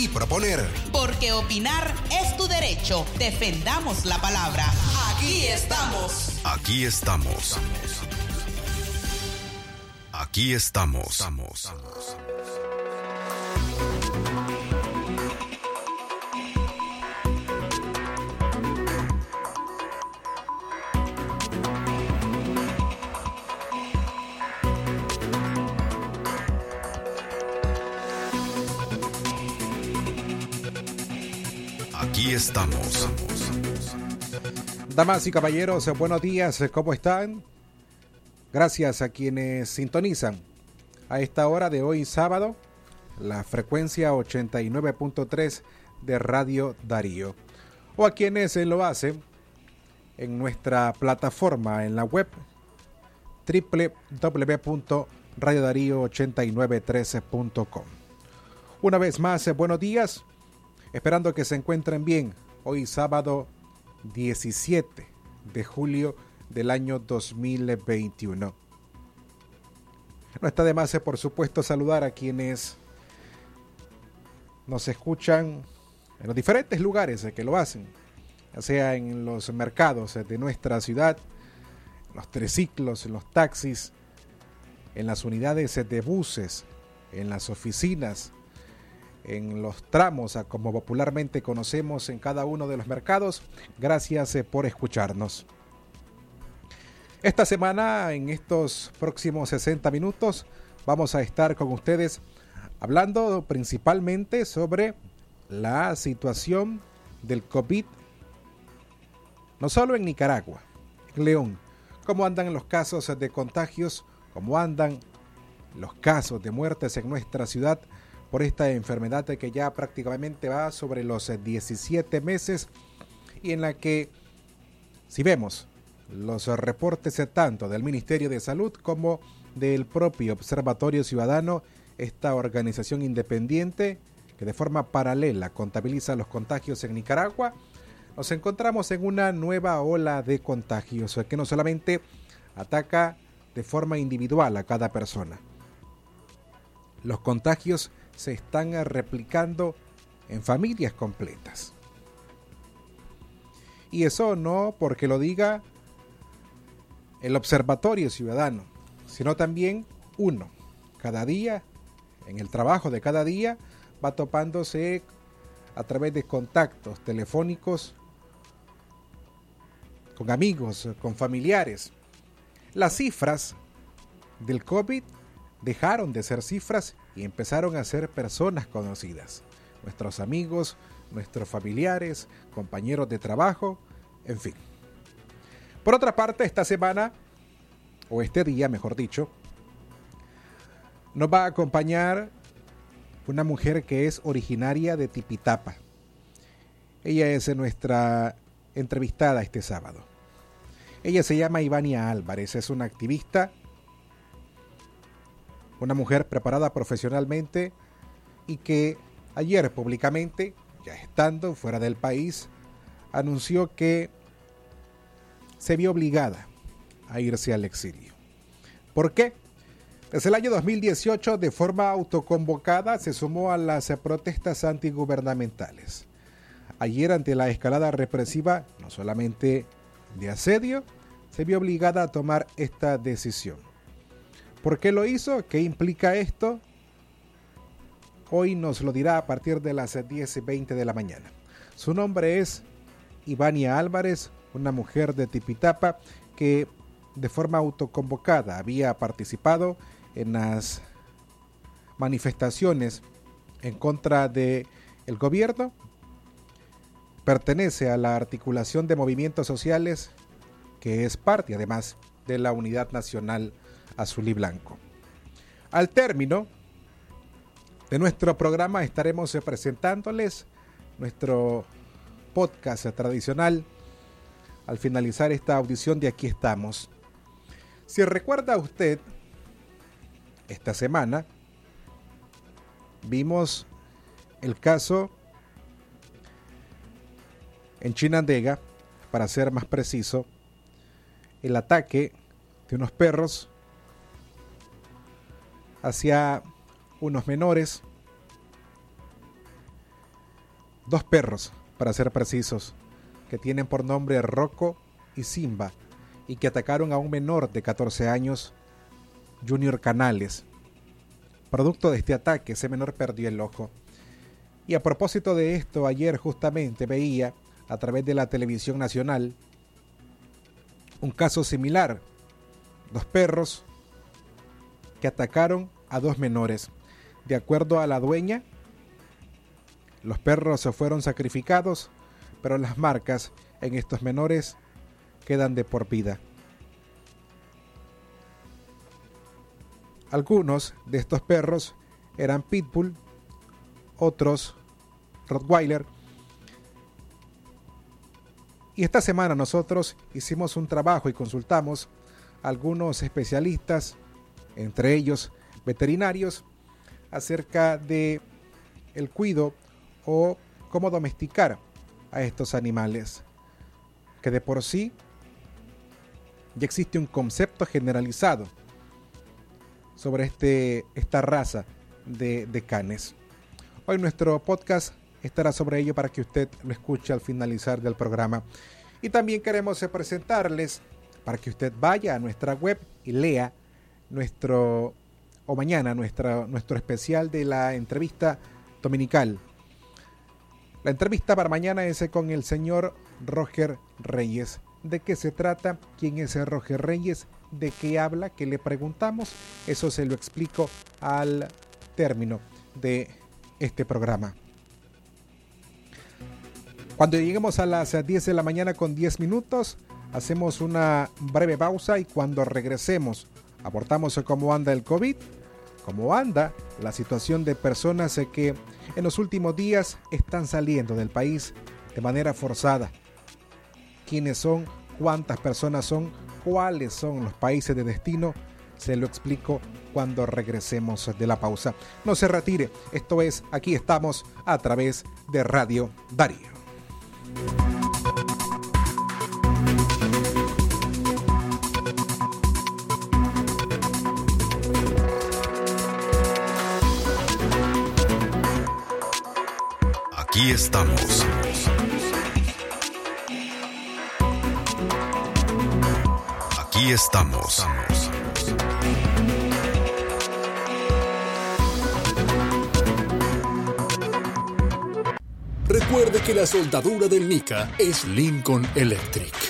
y proponer. Porque opinar es tu derecho. Defendamos la palabra. Aquí estamos. Aquí estamos. Aquí estamos. Damas y caballeros, buenos días, ¿cómo están? Gracias a quienes sintonizan a esta hora de hoy sábado la frecuencia 89.3 de Radio Darío o a quienes lo hacen en nuestra plataforma en la web www.radiodarío8913.com. Una vez más, buenos días, esperando que se encuentren bien hoy sábado 17 de julio del año 2021. No está de más, por supuesto, saludar a quienes nos escuchan en los diferentes lugares que lo hacen, ya sea en los mercados de nuestra ciudad, en los triciclos, en los taxis, en las unidades de buses, en las oficinas, en los tramos, como popularmente conocemos en cada uno de los mercados. Gracias por escucharnos. Esta semana, en estos próximos 60 minutos, vamos a estar con ustedes hablando principalmente sobre la situación del COVID, no solo en Nicaragua, en León, cómo andan los casos de contagios, cómo andan los casos de muertes en nuestra ciudad por esta enfermedad que ya prácticamente va sobre los 17 meses y en la que, si vemos los reportes tanto del Ministerio de Salud como del propio Observatorio Ciudadano, esta organización independiente que de forma paralela contabiliza los contagios en Nicaragua, nos encontramos en una nueva ola de contagios que no solamente ataca de forma individual a cada persona. Los contagios se están replicando en familias completas. Y eso no porque lo diga el Observatorio Ciudadano, sino también uno. Cada día, en el trabajo de cada día, va topándose a través de contactos telefónicos con amigos, con familiares. Las cifras del COVID dejaron de ser cifras y empezaron a ser personas conocidas. Nuestros amigos, nuestros familiares, compañeros de trabajo, en fin. Por otra parte, esta semana, o este día, mejor dicho, nos va a acompañar una mujer que es originaria de Tipitapa. Ella es nuestra entrevistada este sábado. Ella se llama Ivania Álvarez, es una activista, una mujer preparada profesionalmente y que ayer públicamente, ya estando fuera del país, anunció que se vio obligada a irse al exilio. ¿Por qué? Desde el año 2018, de forma autoconvocada, se sumó a las protestas antigubernamentales. Ayer, ante la escalada represiva, no solamente de asedio, se vio obligada a tomar esta decisión. ¿Por qué lo hizo? ¿Qué implica esto? Hoy nos lo dirá a partir de las 10 y 20 de la mañana. Su nombre es Ivania Álvarez, una mujer de Tipitapa que de forma autoconvocada había participado en las manifestaciones en contra del el gobierno. Pertenece a la articulación de movimientos sociales que es parte además de la Unidad Nacional Azul y Blanco. Al término de nuestro programa estaremos presentándoles nuestro podcast tradicional al finalizar esta audición de Aquí estamos. Si recuerda usted, esta semana vimos el caso en Chinandega, para ser más preciso, el ataque de unos perros hacia unos menores, dos perros, para ser precisos, que tienen por nombre Rocco y Simba, y que atacaron a un menor de 14 años, Junior Canales. Producto de este ataque, ese menor perdió el ojo. Y a propósito de esto, ayer justamente veía a través de la televisión nacional un caso similar. Dos perros que atacaron a dos menores. De acuerdo a la dueña, los perros se fueron sacrificados, pero las marcas en estos menores quedan de por vida. Algunos de estos perros eran pitbull, otros rottweiler. Y esta semana nosotros hicimos un trabajo y consultamos a algunos especialistas, entre ellos veterinarios, acerca de el cuido o cómo domesticar a estos animales, que de por sí ya existe un concepto generalizado sobre este, esta raza de, de canes. Hoy nuestro podcast estará sobre ello para que usted lo escuche al finalizar del programa. Y también queremos presentarles para que usted vaya a nuestra web y lea nuestro, o mañana, nuestra, nuestro especial de la entrevista dominical. La entrevista para mañana es con el señor Roger Reyes. ¿De qué se trata? ¿Quién es Roger Reyes? ¿De qué habla? ¿Qué le preguntamos? Eso se lo explico al término de este programa. Cuando lleguemos a las 10 de la mañana con 10 minutos, hacemos una breve pausa y cuando regresemos aportamos cómo anda el COVID, cómo anda la situación de personas que en los últimos días están saliendo del país de manera forzada. ¿Quiénes son? ¿Cuántas personas son? ¿Cuáles son los países de destino? Se lo explico cuando regresemos de la pausa. No se retire, esto es, aquí estamos a través de Radio Darío. Aquí estamos. Aquí estamos. Recuerde que la soldadura del Nica es Lincoln Electric.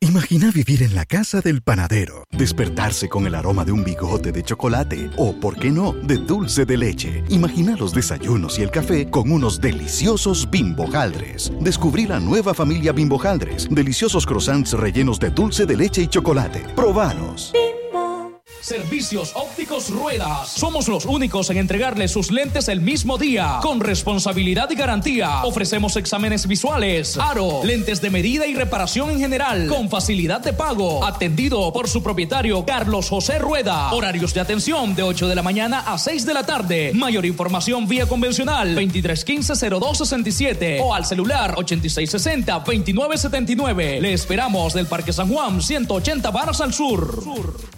Imagina vivir en la casa del panadero, despertarse con el aroma de un bigote de chocolate o, por qué no, de dulce de leche. Imagina los desayunos y el café con unos deliciosos bimbojaldres. Descubrí la nueva familia bimbojaldres, deliciosos croissants rellenos de dulce de leche y chocolate. Probanos. Servicios Ópticos Ruedas. Somos los únicos en entregarle sus lentes el mismo día, con responsabilidad y garantía. Ofrecemos exámenes visuales, aro, lentes de medida y reparación en general, con facilidad de pago. Atendido por su propietario Carlos José Rueda. Horarios de atención de 8 de la mañana a 6 de la tarde. Mayor información vía convencional 2315-0267 o al celular 8660-2979. Le esperamos del Parque San Juan, 180 Barras al sur.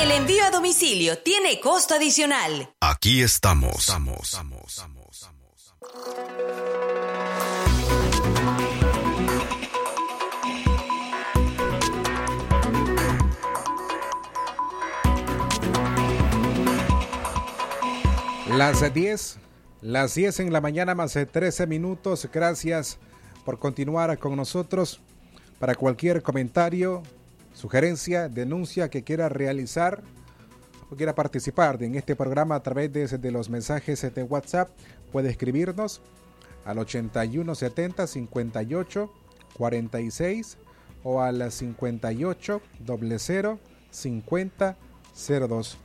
El envío a domicilio tiene costo adicional. Aquí estamos. Las 10, las 10 en la mañana más de 13 minutos. Gracias por continuar con nosotros. Para cualquier comentario, sugerencia, denuncia que quiera realizar o quiera participar en este programa a través de, de los mensajes de WhatsApp, puede escribirnos al 8170 58 46 o al 58 00 50 02.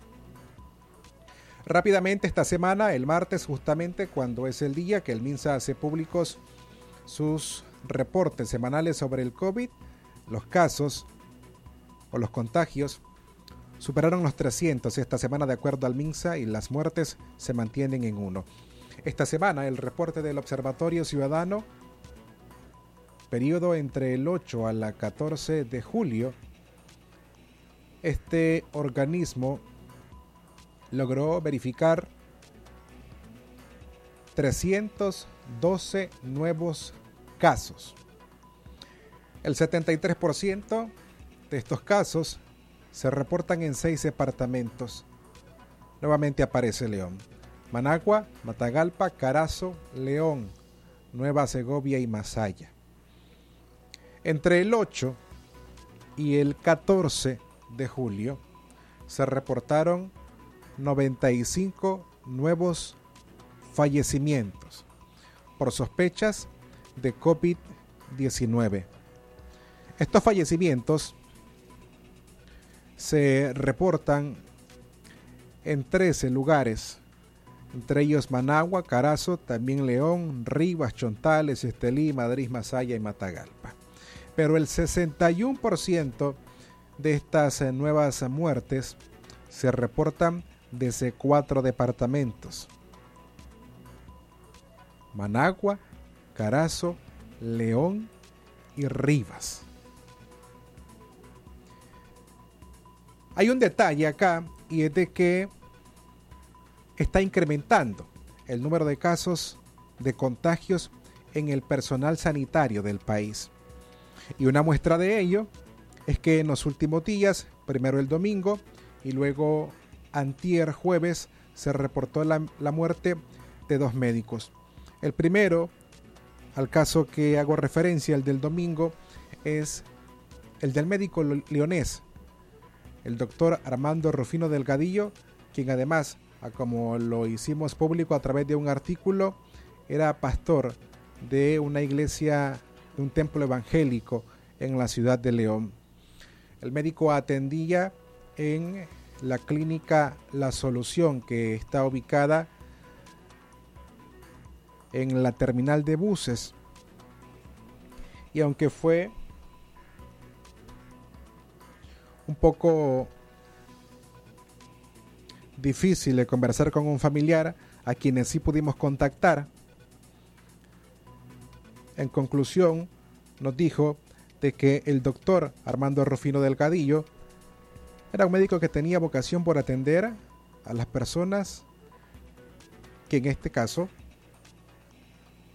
Rápidamente esta semana, el martes justamente cuando es el día que el MINSA hace públicos sus reportes semanales sobre el COVID, los casos los contagios superaron los 300 esta semana de acuerdo al MINSA y las muertes se mantienen en uno. Esta semana el reporte del Observatorio Ciudadano, periodo entre el 8 al 14 de julio, este organismo logró verificar 312 nuevos casos. El 73% de estos casos se reportan en seis departamentos. Nuevamente aparece León. Managua, Matagalpa, Carazo, León, Nueva Segovia y Masaya. Entre el 8 y el 14 de julio se reportaron 95 nuevos fallecimientos por sospechas de COVID-19. Estos fallecimientos se reportan en 13 lugares, entre ellos Managua, Carazo, también León, Rivas, Chontales, Estelí, Madrid, Masaya y Matagalpa. Pero el 61% de estas nuevas muertes se reportan desde cuatro departamentos. Managua, Carazo, León y Rivas. Hay un detalle acá y es de que está incrementando el número de casos de contagios en el personal sanitario del país. Y una muestra de ello es que en los últimos días, primero el domingo y luego antier jueves, se reportó la, la muerte de dos médicos. El primero, al caso que hago referencia, el del domingo, es el del médico leonés, el doctor Armando Rufino Delgadillo, quien además, como lo hicimos público a través de un artículo, era pastor de una iglesia, de un templo evangélico en la ciudad de León. El médico atendía en la clínica La Solución, que está ubicada en la terminal de buses. Y aunque fue un poco difícil de conversar con un familiar a quienes sí pudimos contactar, en conclusión nos dijo de que el doctor Armando Rufino Delgadillo era un médico que tenía vocación por atender a las personas que en este caso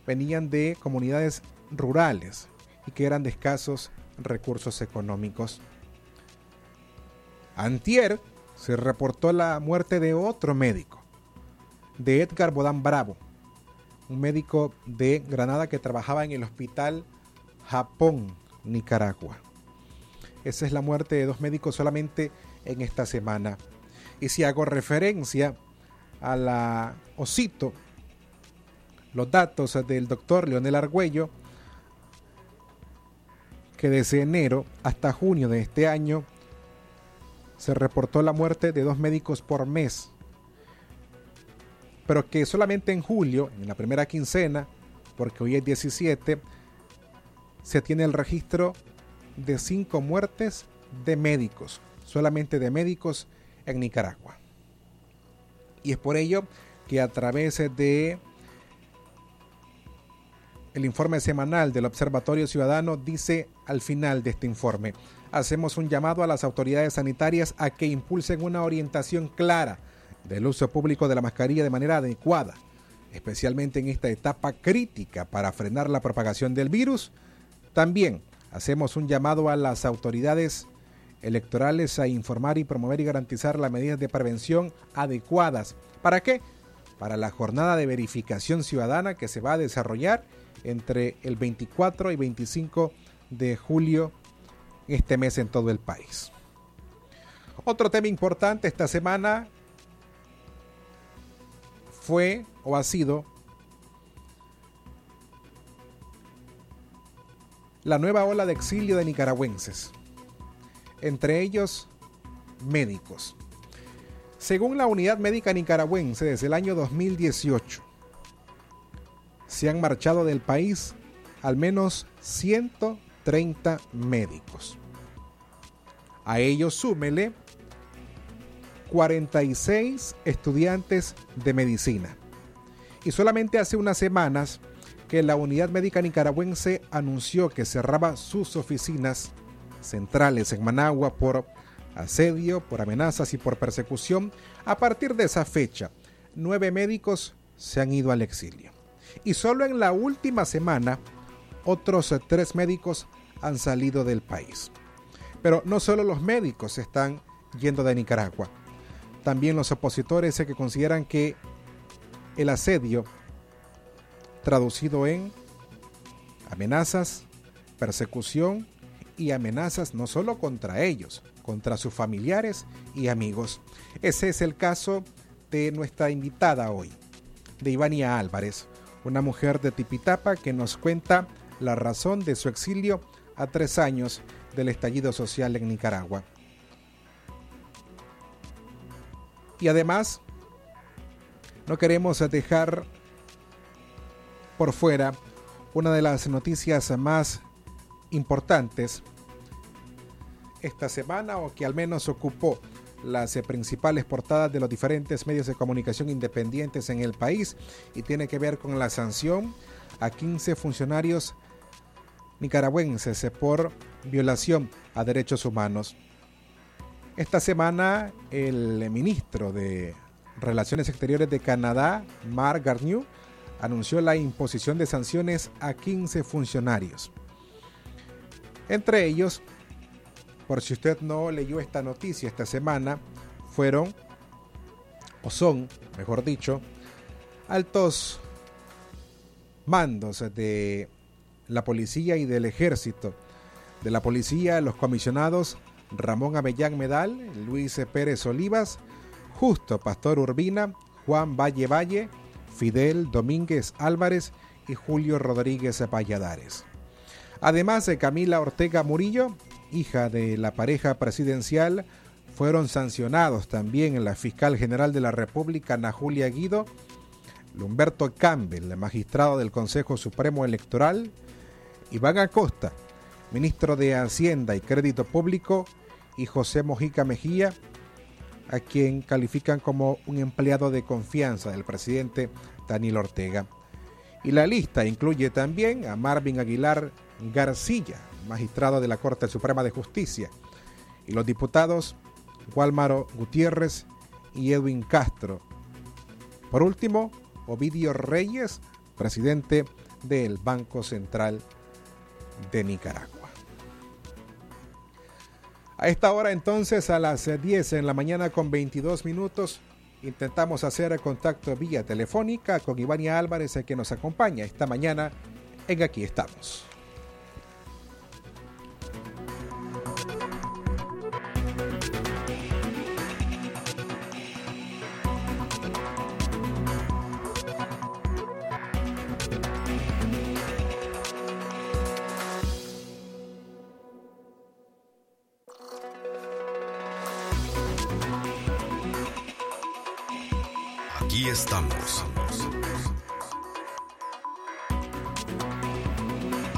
venían de comunidades rurales y que eran de escasos recursos económicos. Antier se reportó la muerte de otro médico, de Edgar Bodán Bravo, un médico de Granada que trabajaba en el hospital Japón, Nicaragua. Esa es la muerte de dos médicos solamente en esta semana. Y si hago referencia a la OSITO, los datos del doctor Leonel Argüello, que desde enero hasta junio de este año se reportó la muerte de dos médicos por mes, pero que solamente en julio, en la primera quincena, porque hoy es 17, se tiene el registro de cinco muertes de médicos, solamente de médicos en Nicaragua. Y es por ello que a través de el informe semanal del Observatorio Ciudadano dice al final de este informe, hacemos un llamado a las autoridades sanitarias a que impulsen una orientación clara del uso público de la mascarilla de manera adecuada, especialmente en esta etapa crítica para frenar la propagación del virus. También hacemos un llamado a las autoridades electorales a informar y promover y garantizar las medidas de prevención adecuadas. ¿Para qué? Para la jornada de verificación ciudadana que se va a desarrollar entre el 24 y 25 de julio este mes en todo el país. Otro tema importante esta semana fue o ha sido la nueva ola de exilio de nicaragüenses, entre ellos médicos. Según la Unidad Médica Nicaragüense, desde el año 2018 se han marchado del país al menos 130 médicos. A ellos súmele 46 estudiantes de medicina. Y solamente hace unas semanas que la Unidad Médica Nicaragüense anunció que cerraba sus oficinas centrales en Managua por asedio, por amenazas y por persecución. A partir de esa fecha, nueve médicos se han ido al exilio. Y solo en la última semana, otros tres médicos han salido del país. Pero no solo los médicos están yendo de Nicaragua. También los opositores que consideran que el asedio, traducido en amenazas, persecución y amenazas no solo contra ellos, contra sus familiares y amigos. Ese es el caso de nuestra invitada hoy, de Ivania Álvarez, una mujer de Tipitapa que nos cuenta la razón de su exilio a tres años del estallido social en Nicaragua. Y además, no queremos dejar por fuera una de las noticias más importantes esta semana o que al menos ocupó las eh, principales portadas de los diferentes medios de comunicación independientes en el país y tiene que ver con la sanción a 15 funcionarios nicaragüenses por violación a derechos humanos. Esta semana el ministro de Relaciones Exteriores de Canadá, Mark Garneau, anunció la imposición de sanciones a 15 funcionarios. Entre ellos, por si usted no leyó esta noticia esta semana, fueron, o son, mejor dicho, altos mandos de la policía y del ejército. De la policía, los comisionados Ramón Avellán Medal, Luis Pérez Olivas, Justo Pastor Urbina, Juan Valle Valle, Fidel Domínguez Álvarez y Julio Rodríguez Valladares. Además de Camila Ortega Murillo, hija de la pareja presidencial, fueron sancionados también la fiscal general de la República, Ana Julia Guido, Lumberto Campbell, magistrado del Consejo Supremo Electoral, Iván Acosta, ministro de Hacienda y Crédito Público, y José Mojica Mejía, a quien califican como un empleado de confianza del presidente Daniel Ortega. Y la lista incluye también a Marvin Aguilar García, magistrado de la Corte Suprema de Justicia, y los diputados Guálmaro Gutiérrez y Edwin Castro. Por último, Ovidio Reyes, presidente del Banco Central de Nicaragua. A esta hora entonces, a las 10 en la mañana con 22 minutos, intentamos hacer contacto vía telefónica con Ivania Álvarez, que nos acompaña esta mañana en Aquí estamos. Estamos.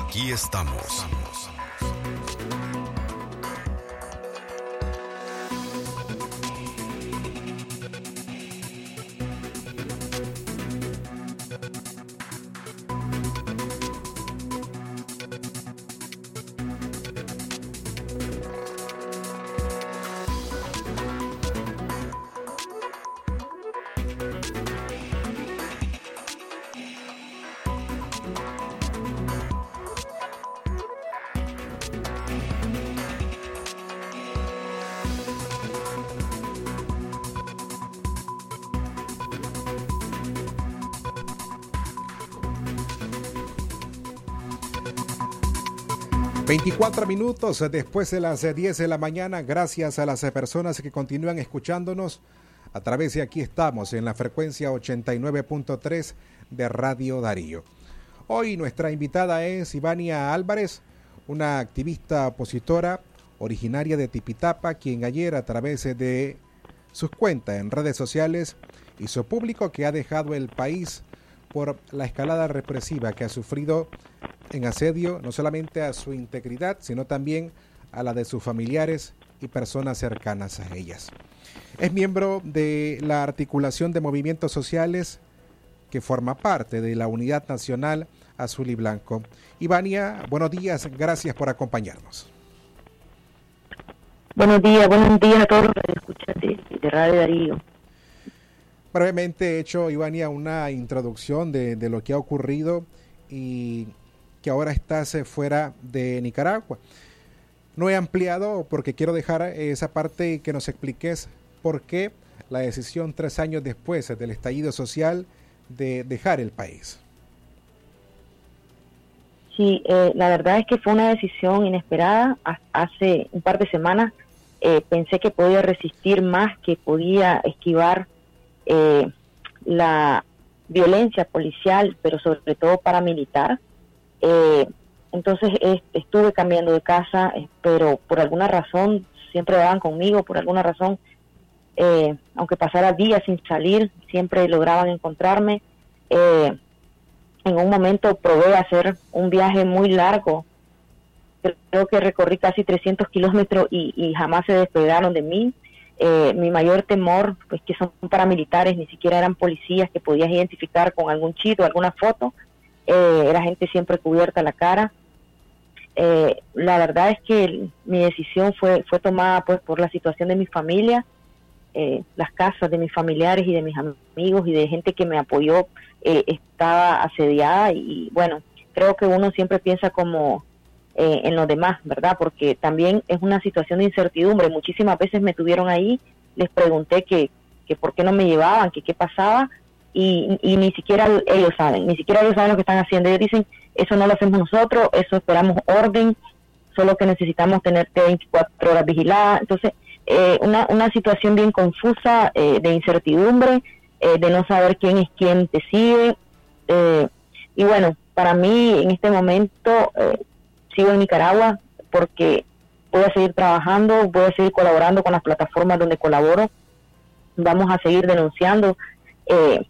Aquí estamos. 24 minutos después de las 10 de la mañana, gracias a las personas que continúan escuchándonos a través de aquí estamos en la frecuencia 89.3 de Radio Darío. Hoy nuestra invitada es Ivania Álvarez, una activista opositora originaria de Tipitapa, quien ayer a través de sus cuentas en redes sociales hizo público que ha dejado el país por la escalada represiva que ha sufrido en asedio no solamente a su integridad, sino también a la de sus familiares y personas cercanas a ellas. Es miembro de la articulación de movimientos sociales que forma parte de la Unidad Nacional Azul y Blanco. Ivania, buenos días, gracias por acompañarnos. Buenos días, buenos días a todos los que escuchan de, de Radio Darío. Brevemente he hecho, Ivania, una introducción de, de lo que ha ocurrido y que ahora estás eh, fuera de Nicaragua. No he ampliado porque quiero dejar esa parte y que nos expliques por qué la decisión tres años después del estallido social de dejar el país. Sí, eh, la verdad es que fue una decisión inesperada. Hace un par de semanas eh, pensé que podía resistir más, que podía esquivar la violencia policial, pero sobre todo paramilitar. Eh, entonces estuve cambiando de casa, eh, pero por alguna razón siempre daban conmigo, por alguna razón, eh, aunque pasara días sin salir, siempre lograban encontrarme. en un momento probé hacer un viaje muy largo, creo que recorrí casi 300 kilómetros y, jamás se despegaron de mí. mi mayor temor, pues que son paramilitares, ni siquiera eran policías que podías identificar con algún chito, alguna foto, eh, era gente siempre cubierta la cara. Eh, la verdad es que mi decisión fue, fue tomada pues por la situación de mi familia, eh, las casas de mis familiares y de mis amigos y de gente que me apoyó estaba asediada y bueno, creo que uno siempre piensa como en los demás, ¿verdad? Porque también es una situación de incertidumbre. Muchísimas veces me tuvieron ahí, les pregunté que, que por qué no me llevaban, que qué pasaba y, ni siquiera ellos saben, ni siquiera ellos saben lo que están haciendo. Ellos dicen, eso no lo hacemos nosotros, eso esperamos orden, solo que necesitamos tenerte 24 horas vigilada. Entonces, eh, una, una situación bien confusa, eh, de incertidumbre, eh, de no saber quién es quién te sigue. y bueno, para mí en este momento sigo en Nicaragua porque voy a seguir trabajando, voy a seguir colaborando con las plataformas donde colaboro, vamos a seguir denunciando. Eh,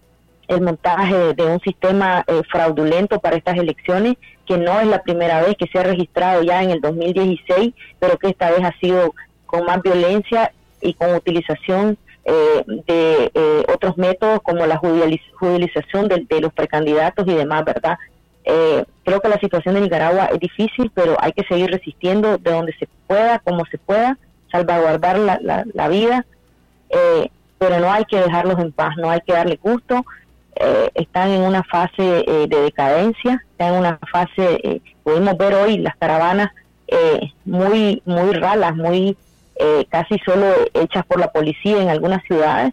el montaje de un sistema eh, fraudulento para estas elecciones, que no es la primera vez que se ha registrado ya en el 2016, pero que esta vez ha sido con más violencia y con utilización eh, de eh, otros métodos como la judicialización de, los precandidatos y demás, ¿verdad? creo que la situación de Nicaragua es difícil, pero hay que seguir resistiendo de donde se pueda, como se pueda, salvaguardar la, la vida, pero no hay que dejarlos en paz, no hay que darle gusto, eh, están en una fase eh, de decadencia, están en una fase, eh, podemos ver hoy las caravanas muy, muy ralas, muy casi solo hechas por la policía en algunas ciudades.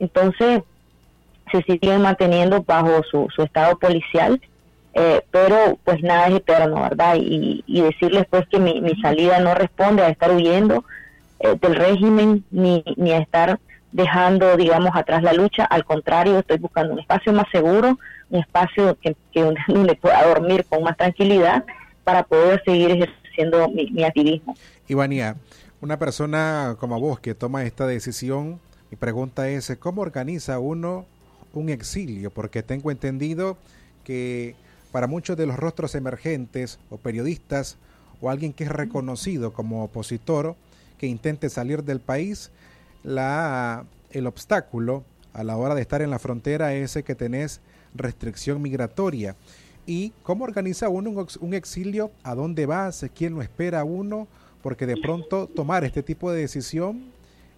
Entonces, se siguen manteniendo bajo su, su estado policial, pero pues nada es eterno, ¿verdad? Y, y decirles pues que mi, mi salida no responde a estar huyendo del régimen ni, ni a estar dejando, digamos, atrás la lucha. Al contrario, estoy buscando un espacio más seguro, un espacio que, que donde pueda dormir con más tranquilidad para poder seguir ejerciendo mi, activismo. Ivania, una persona como vos que toma esta decisión, mi pregunta es, ¿cómo organiza uno un exilio? Porque tengo entendido que para muchos de los rostros emergentes o periodistas o alguien que es reconocido como opositor que intente salir del país, la, el obstáculo a la hora de estar en la frontera es que tenés restricción migratoria. ¿Y cómo organiza uno un exilio? ¿A dónde vas? ¿Quién lo espera uno? Porque de pronto tomar este tipo de decisión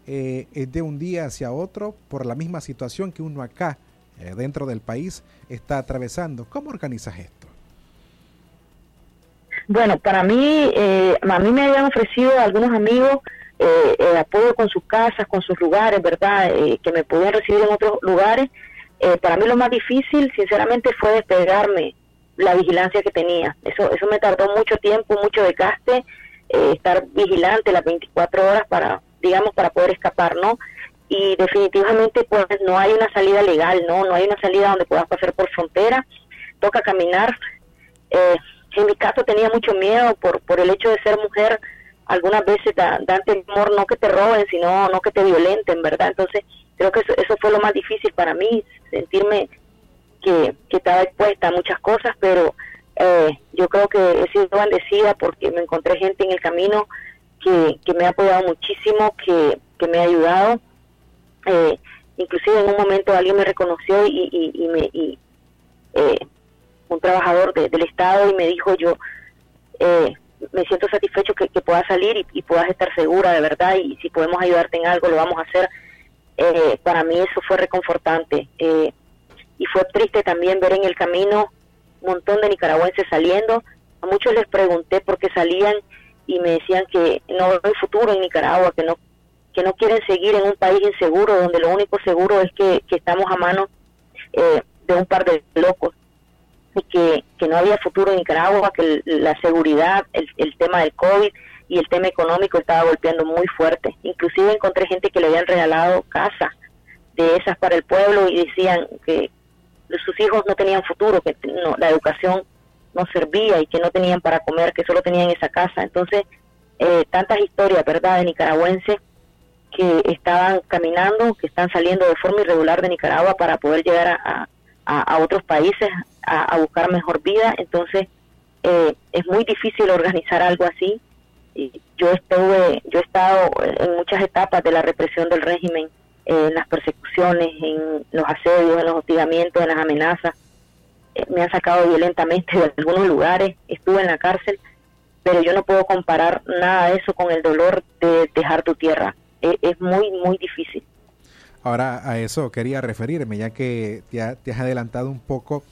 eh, es de un día hacia otro por la misma situación que uno acá, eh, dentro del país, está atravesando. ¿Cómo organizas esto? Bueno, para mí, eh, a mí me habían ofrecido algunos amigos eh, eh, apoyo con sus casas, con sus lugares, ¿verdad? Eh, que me podían recibir en otros lugares. para mí lo más difícil, sinceramente, fue despegarme la vigilancia que tenía. Eso, eso me tardó mucho tiempo, mucho desgaste, estar vigilante las 24 horas para, digamos, para poder escapar, ¿no? Y definitivamente, pues, no hay una salida legal, ¿no? No hay una salida donde puedas pasar por frontera. Toca caminar. en mi caso tenía mucho miedo por, por el hecho de ser mujer algunas veces dan temor no que te roben, sino no que te violenten, ¿verdad? Entonces, creo que eso, fue lo más difícil para mí, sentirme que, estaba expuesta a muchas cosas, pero eh, yo creo que he sido bendecida porque me encontré gente en el camino que, me ha apoyado muchísimo, que, me ha ayudado. Eh, inclusive en un momento alguien me reconoció y, y, me... Eh, un trabajador del Estado y me dijo yo, eh, me siento satisfecho que, puedas salir y, puedas estar segura de verdad y si podemos ayudarte en algo lo vamos a hacer. Eh, para mí eso fue reconfortante eh, y fue triste también ver en el camino un montón de nicaragüenses saliendo. A muchos les pregunté por qué salían y me decían que no hay futuro en Nicaragua, que no que no quieren seguir en un país inseguro donde lo único seguro es que, estamos a mano eh, de un par de locos que, que no había futuro en Nicaragua, que la seguridad, el, tema del COVID y el tema económico estaba golpeando muy fuerte. Inclusive encontré gente que le habían regalado casas de esas para el pueblo y decían que sus hijos no tenían futuro, que no, la educación no servía y que no tenían para comer, que solo tenían esa casa. Entonces, eh, tantas historias, ¿verdad?, de nicaragüenses que estaban caminando, que están saliendo de forma irregular de Nicaragua para poder llegar a, otros países a, buscar mejor vida. Entonces, eh, es muy difícil organizar algo así. Yo estuve, yo he estado en muchas etapas de la represión del régimen, en las persecuciones, en los asedios, en los hostigamientos, en las amenazas. Eh, me han sacado violentamente de algunos lugares, estuve en la cárcel, pero yo no puedo comparar nada de eso con el dolor de dejar tu tierra. E, es muy, muy difícil. Ahora a eso quería referirme, ya que te, has adelantado un poco.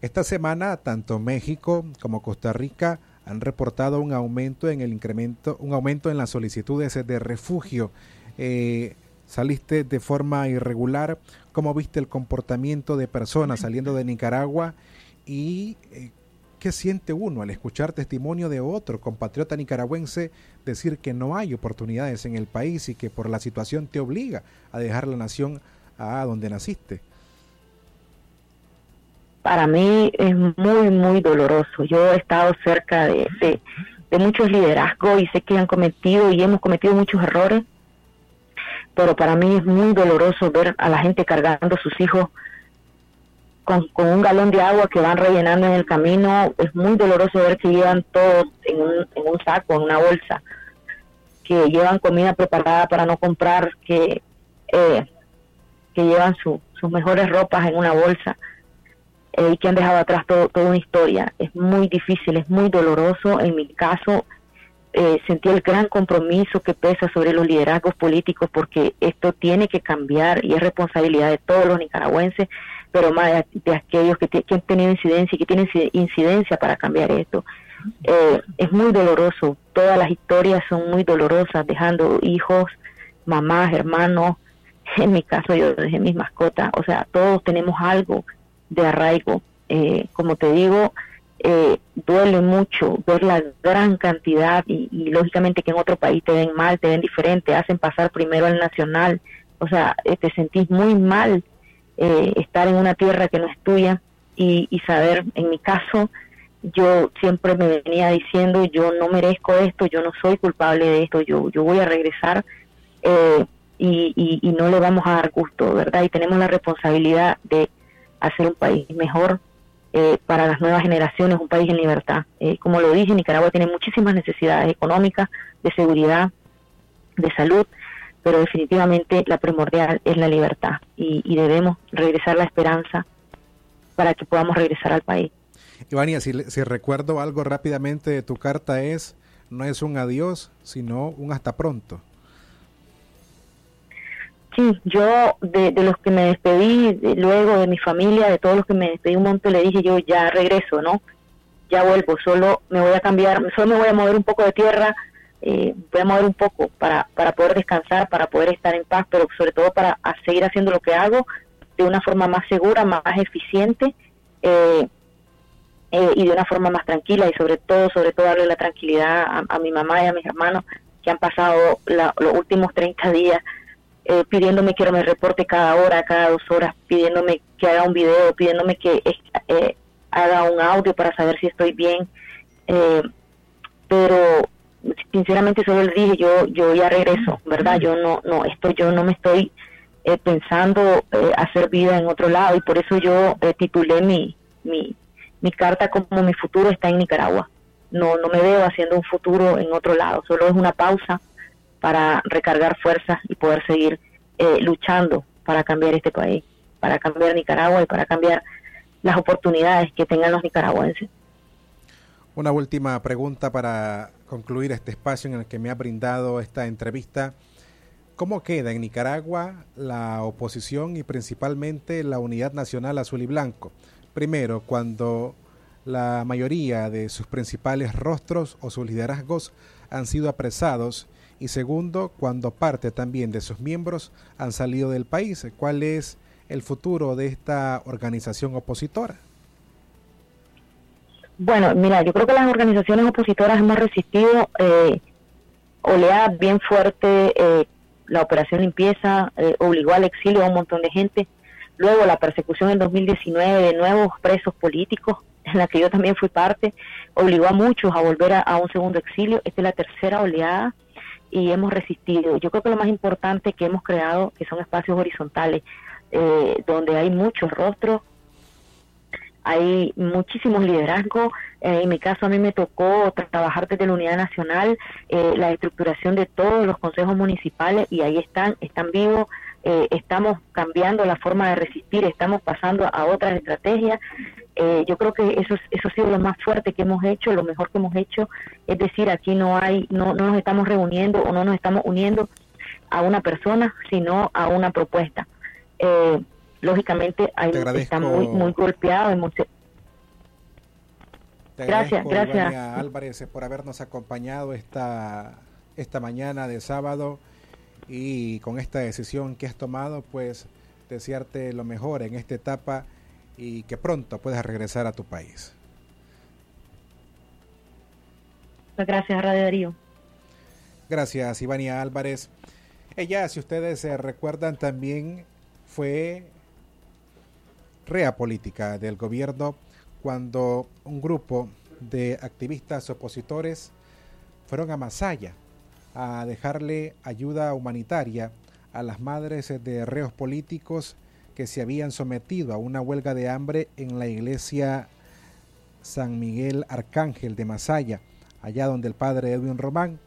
Esta semana tanto México como Costa Rica han reportado un aumento en el incremento, un aumento en las solicitudes de refugio. Eh, saliste de forma irregular. ¿Cómo viste el comportamiento de personas saliendo de Nicaragua y eh, ¿Qué siente uno al escuchar testimonio de otro compatriota nicaragüense decir que no hay oportunidades en el país y que por la situación te obliga a dejar la nación a donde naciste? Para mí es muy, muy doloroso. Yo he estado cerca de, muchos liderazgos y sé que han cometido y hemos cometido muchos errores, pero para mí es muy doloroso ver a la gente cargando sus hijos con, un galón de agua que van rellenando en el camino. Es muy doloroso ver que llevan todo en un, en un saco, en una bolsa, que llevan comida preparada para no comprar, que, eh, que llevan sus mejores ropas en una bolsa eh, y que han dejado atrás todo, toda una historia. Es muy difícil, es muy doloroso. En mi caso, eh, sentí el gran compromiso que pesa sobre los liderazgos políticos porque esto tiene que cambiar y es responsabilidad de todos los nicaragüenses pero más de, aquellos que, han tenido incidencia y que tienen incidencia para cambiar esto. Eh, es muy doloroso, todas las historias son muy dolorosas, dejando hijos, mamás, hermanos, en mi caso yo dejé mis mascotas, o sea, todos tenemos algo de arraigo. Eh, como te digo, eh, duele mucho ver la gran cantidad y, y, lógicamente que en otro país te ven mal, te ven diferente, hacen pasar primero al nacional, o sea, te sentís muy mal eh, estar en una tierra que no es tuya y, saber, en mi caso, yo siempre me venía diciendo, yo no merezco esto, yo no soy culpable de esto, yo, yo voy a regresar. Eh, y, y, no le vamos a dar gusto, ¿verdad? Y tenemos la responsabilidad de hacer un país mejor eh, para las nuevas generaciones, un país en libertad. Eh, como lo dije, Nicaragua tiene muchísimas necesidades económicas, de seguridad, de salud, pero definitivamente la primordial es la libertad y, y debemos regresar la esperanza para que podamos regresar al país. Ivania, si, si recuerdo algo rápidamente de tu carta es, no es un adiós, sino un hasta pronto. Sí, yo de, los que me despedí, luego de mi familia, de todos los que me despedí un montón, le dije yo ya regreso, ¿no? Ya vuelvo, solo me voy a cambiar, solo me voy a mover un poco de tierra, eh, voy a mover un poco para, para poder descansar, para poder estar en paz, pero sobre todo para seguir haciendo lo que hago de una forma más segura, más eficiente eh, eh, y de una forma más tranquila y sobre todo, sobre todo darle la tranquilidad a, mi mamá y a mis hermanos que han pasado los últimos 30 días eh, pidiéndome que me reporte cada hora, cada dos horas, pidiéndome que haga un video, pidiéndome que eh, haga un audio para saber si estoy bien. Eh, pero sinceramente solo le dije yo yo ya regreso, ¿verdad? Yo no no esto yo no me estoy eh, pensando hacer vida en otro lado y por eso yo titulé mi, mi mi carta como mi futuro está en Nicaragua. No no me veo haciendo un futuro en otro lado, solo es una pausa para recargar fuerzas y poder seguir eh, luchando para cambiar este país, para cambiar Nicaragua y para cambiar las oportunidades que tengan los nicaragüenses. Una última pregunta para concluir este espacio en el que me ha brindado esta entrevista. ¿Cómo queda en Nicaragua la oposición y principalmente la Unidad Nacional Azul y Blanco? Primero, cuando la mayoría de sus principales rostros o sus liderazgos han sido apresados y segundo, cuando parte también de sus miembros han salido del país. ¿Cuál es el futuro de esta organización opositora? Bueno, mira, yo creo que las organizaciones opositoras hemos resistido eh, oleadas bien fuerte, eh, la operación limpieza eh, obligó al exilio a un montón de gente, luego la persecución en 2019 de nuevos presos políticos, en la que yo también fui parte, obligó a muchos a volver a un segundo exilio, esta es la tercera oleada, y hemos resistido. Yo creo que lo más importante que hemos creado, que son espacios horizontales, eh, donde hay muchos rostros, hay muchísimos liderazgos. Eh, en mi caso, a mí me tocó trabajar desde la Unidad Nacional, eh, la estructuración de todos los consejos municipales y ahí están, están vivos. estamos cambiando la forma de resistir, estamos pasando a otras estrategias eh, yo creo que eso, eso ha sido lo más fuerte que hemos hecho, lo mejor que hemos hecho, es decir, aquí no hay, no, no nos estamos reuniendo o no nos estamos uniendo a una persona, sino a una propuesta. Eh, lógicamente hay, está muy, muy golpeado. gracias, gracias. Álvarez, por habernos acompañado esta, esta mañana de sábado y con esta decisión que has tomado, pues desearte lo mejor en esta etapa y que pronto puedas regresar a tu país. Gracias, Radio Darío. Gracias, Ivania Álvarez. Ella, si ustedes se recuerdan, también fue política del gobierno cuando un grupo de activistas opositores fueron a Masaya a dejarle ayuda humanitaria a las madres de reos políticos que se habían sometido a una huelga de hambre en la iglesia San Miguel Arcángel de Masaya, allá donde el padre Edwin Román,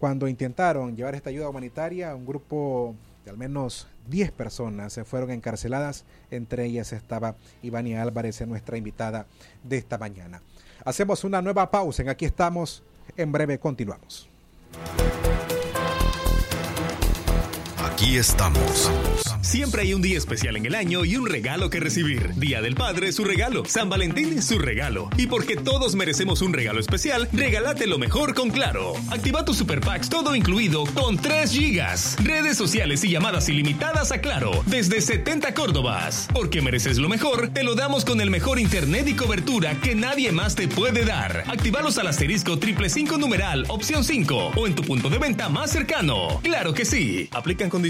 cuando intentaron llevar esta ayuda humanitaria, un grupo al menos 10 personas se fueron encarceladas, entre ellas estaba Ivania Álvarez, nuestra invitada de esta mañana. Hacemos una nueva pausa en Aquí estamos, en breve continuamos. Aquí estamos. Siempre hay un día especial en el año y un regalo que recibir. Día del Padre, su regalo. San Valentín, su regalo. Y porque todos merecemos un regalo especial, regálate lo mejor con Claro. Activa tu Super Packs todo incluido con 3 gigas. Redes sociales y llamadas ilimitadas a Claro. Desde 70 Córdobas. Porque mereces lo mejor, te lo damos con el mejor internet y cobertura que nadie más te puede dar. Actívalos al asterisco triple 5 numeral opción 5 o en tu punto de venta más cercano. Claro que sí. Aplican condiciones.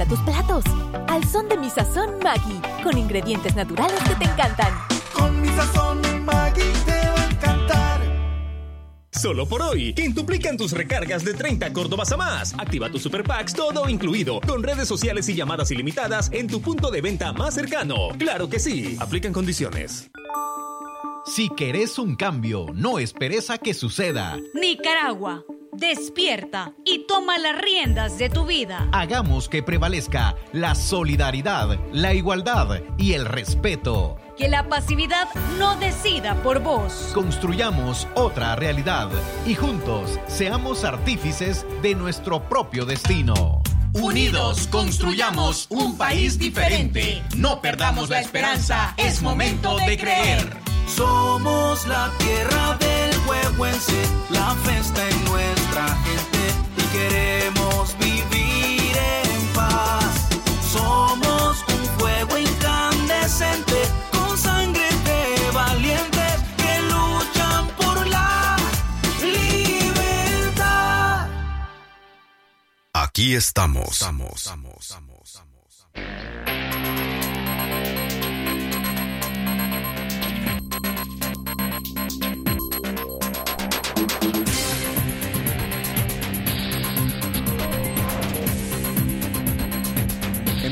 Vuelta tus platos al son de mi sazón Maggi con ingredientes naturales que te encantan. Con mi sazón Maggi te va a encantar. Solo por hoy, quintuplican tus recargas de 30 Córdobas a más. Activa tus super packs todo incluido, con redes sociales y llamadas ilimitadas en tu punto de venta más cercano. Claro que sí, aplican condiciones. Si querés un cambio, no esperes a que suceda. Nicaragua, despierta y toma las riendas de tu vida. Hagamos que prevalezca la solidaridad, la igualdad y el respeto. Que la pasividad no decida por vos. Construyamos otra realidad y juntos seamos artífices de nuestro propio destino. Unidos construyamos un país diferente. No perdamos la esperanza, es momento de creer. Somos la tierra del la fiesta en nuestra gente y queremos vivir en paz. Somos un fuego incandescente con sangre de valientes que luchan por la libertad. Aquí estamos. estamos. En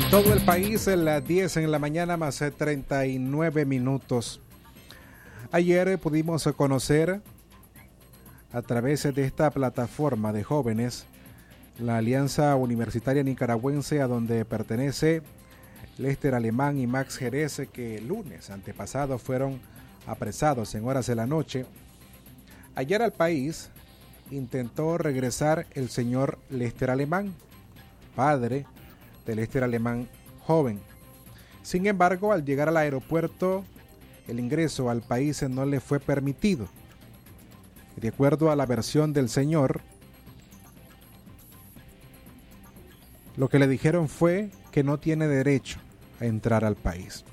todo el país, en las 10 en la mañana, más 39 minutos. Ayer pudimos conocer a través de esta plataforma de jóvenes la Alianza Universitaria Nicaragüense a donde pertenece Lester Alemán y Max Jerez que el lunes antepasado fueron apresados en horas de la noche. Ayer al país intentó regresar el señor Lester Alemán, padre del Lester Alemán joven. Sin embargo, al llegar al aeropuerto, el ingreso al país no le fue permitido. De acuerdo a la versión del señor, lo que le dijeron fue que no tiene derecho a entrar al país.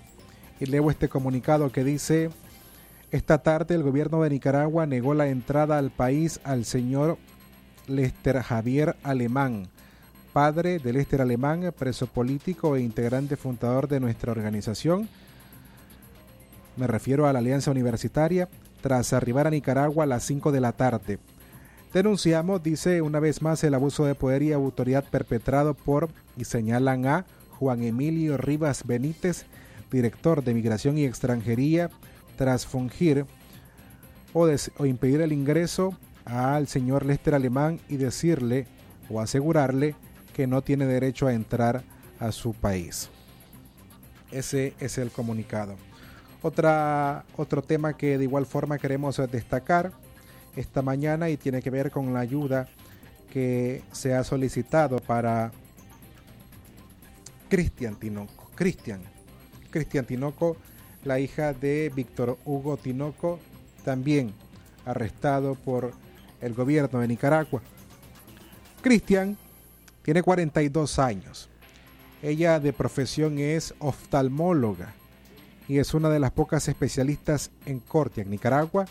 Y leo este comunicado que dice, esta tarde el gobierno de Nicaragua negó la entrada al país al señor Lester Javier Alemán, padre de Lester Alemán, preso político e integrante fundador de nuestra organización. Me refiero a la Alianza Universitaria, tras arribar a Nicaragua a las 5 de la tarde. Denunciamos, dice una vez más, el abuso de poder y autoridad perpetrado por, y señalan a, Juan Emilio Rivas Benítez, director de Migración y Extranjería, tras fungir o, o, impedir el ingreso al señor Lester Alemán y decirle o asegurarle que no tiene derecho a entrar a su país. Ese es el comunicado. Otra, otro tema que de igual forma queremos destacar esta mañana y tiene que ver con la ayuda que se ha solicitado para Cristian Tinoco. Cristian. Cristian Tinoco, la hija de Víctor Hugo Tinoco, también arrestado por el gobierno de Nicaragua. Cristian tiene 42 años. Ella de profesión es oftalmóloga y es una de las pocas especialistas en corte en Nicaragua.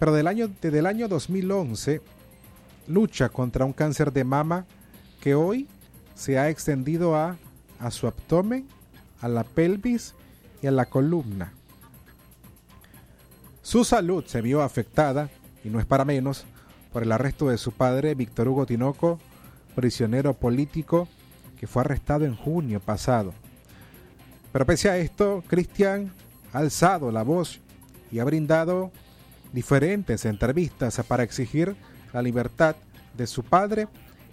Pero del año, desde el año 2011 lucha contra un cáncer de mama que hoy se ha extendido a, a su abdomen, a la pelvis y a la columna. Su salud se vio afectada, y no es para menos, por el arresto de su padre, Víctor Hugo Tinoco, prisionero político que fue arrestado en junio pasado. Pero pese a esto, Cristian ha alzado la voz y ha brindado diferentes entrevistas para exigir la libertad de su padre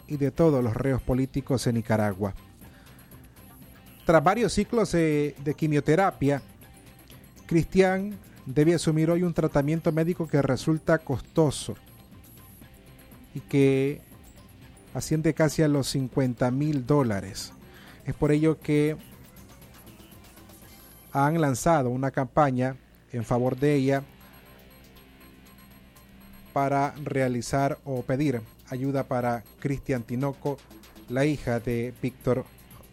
y de todos los reos políticos en Nicaragua. Tras varios ciclos de, de quimioterapia, Cristian debe asumir hoy un tratamiento médico que resulta costoso y que asciende casi a los 50 mil dólares. Es por ello que han lanzado una campaña en favor de ella para realizar o pedir ayuda para Cristian Tinoco, la hija de Víctor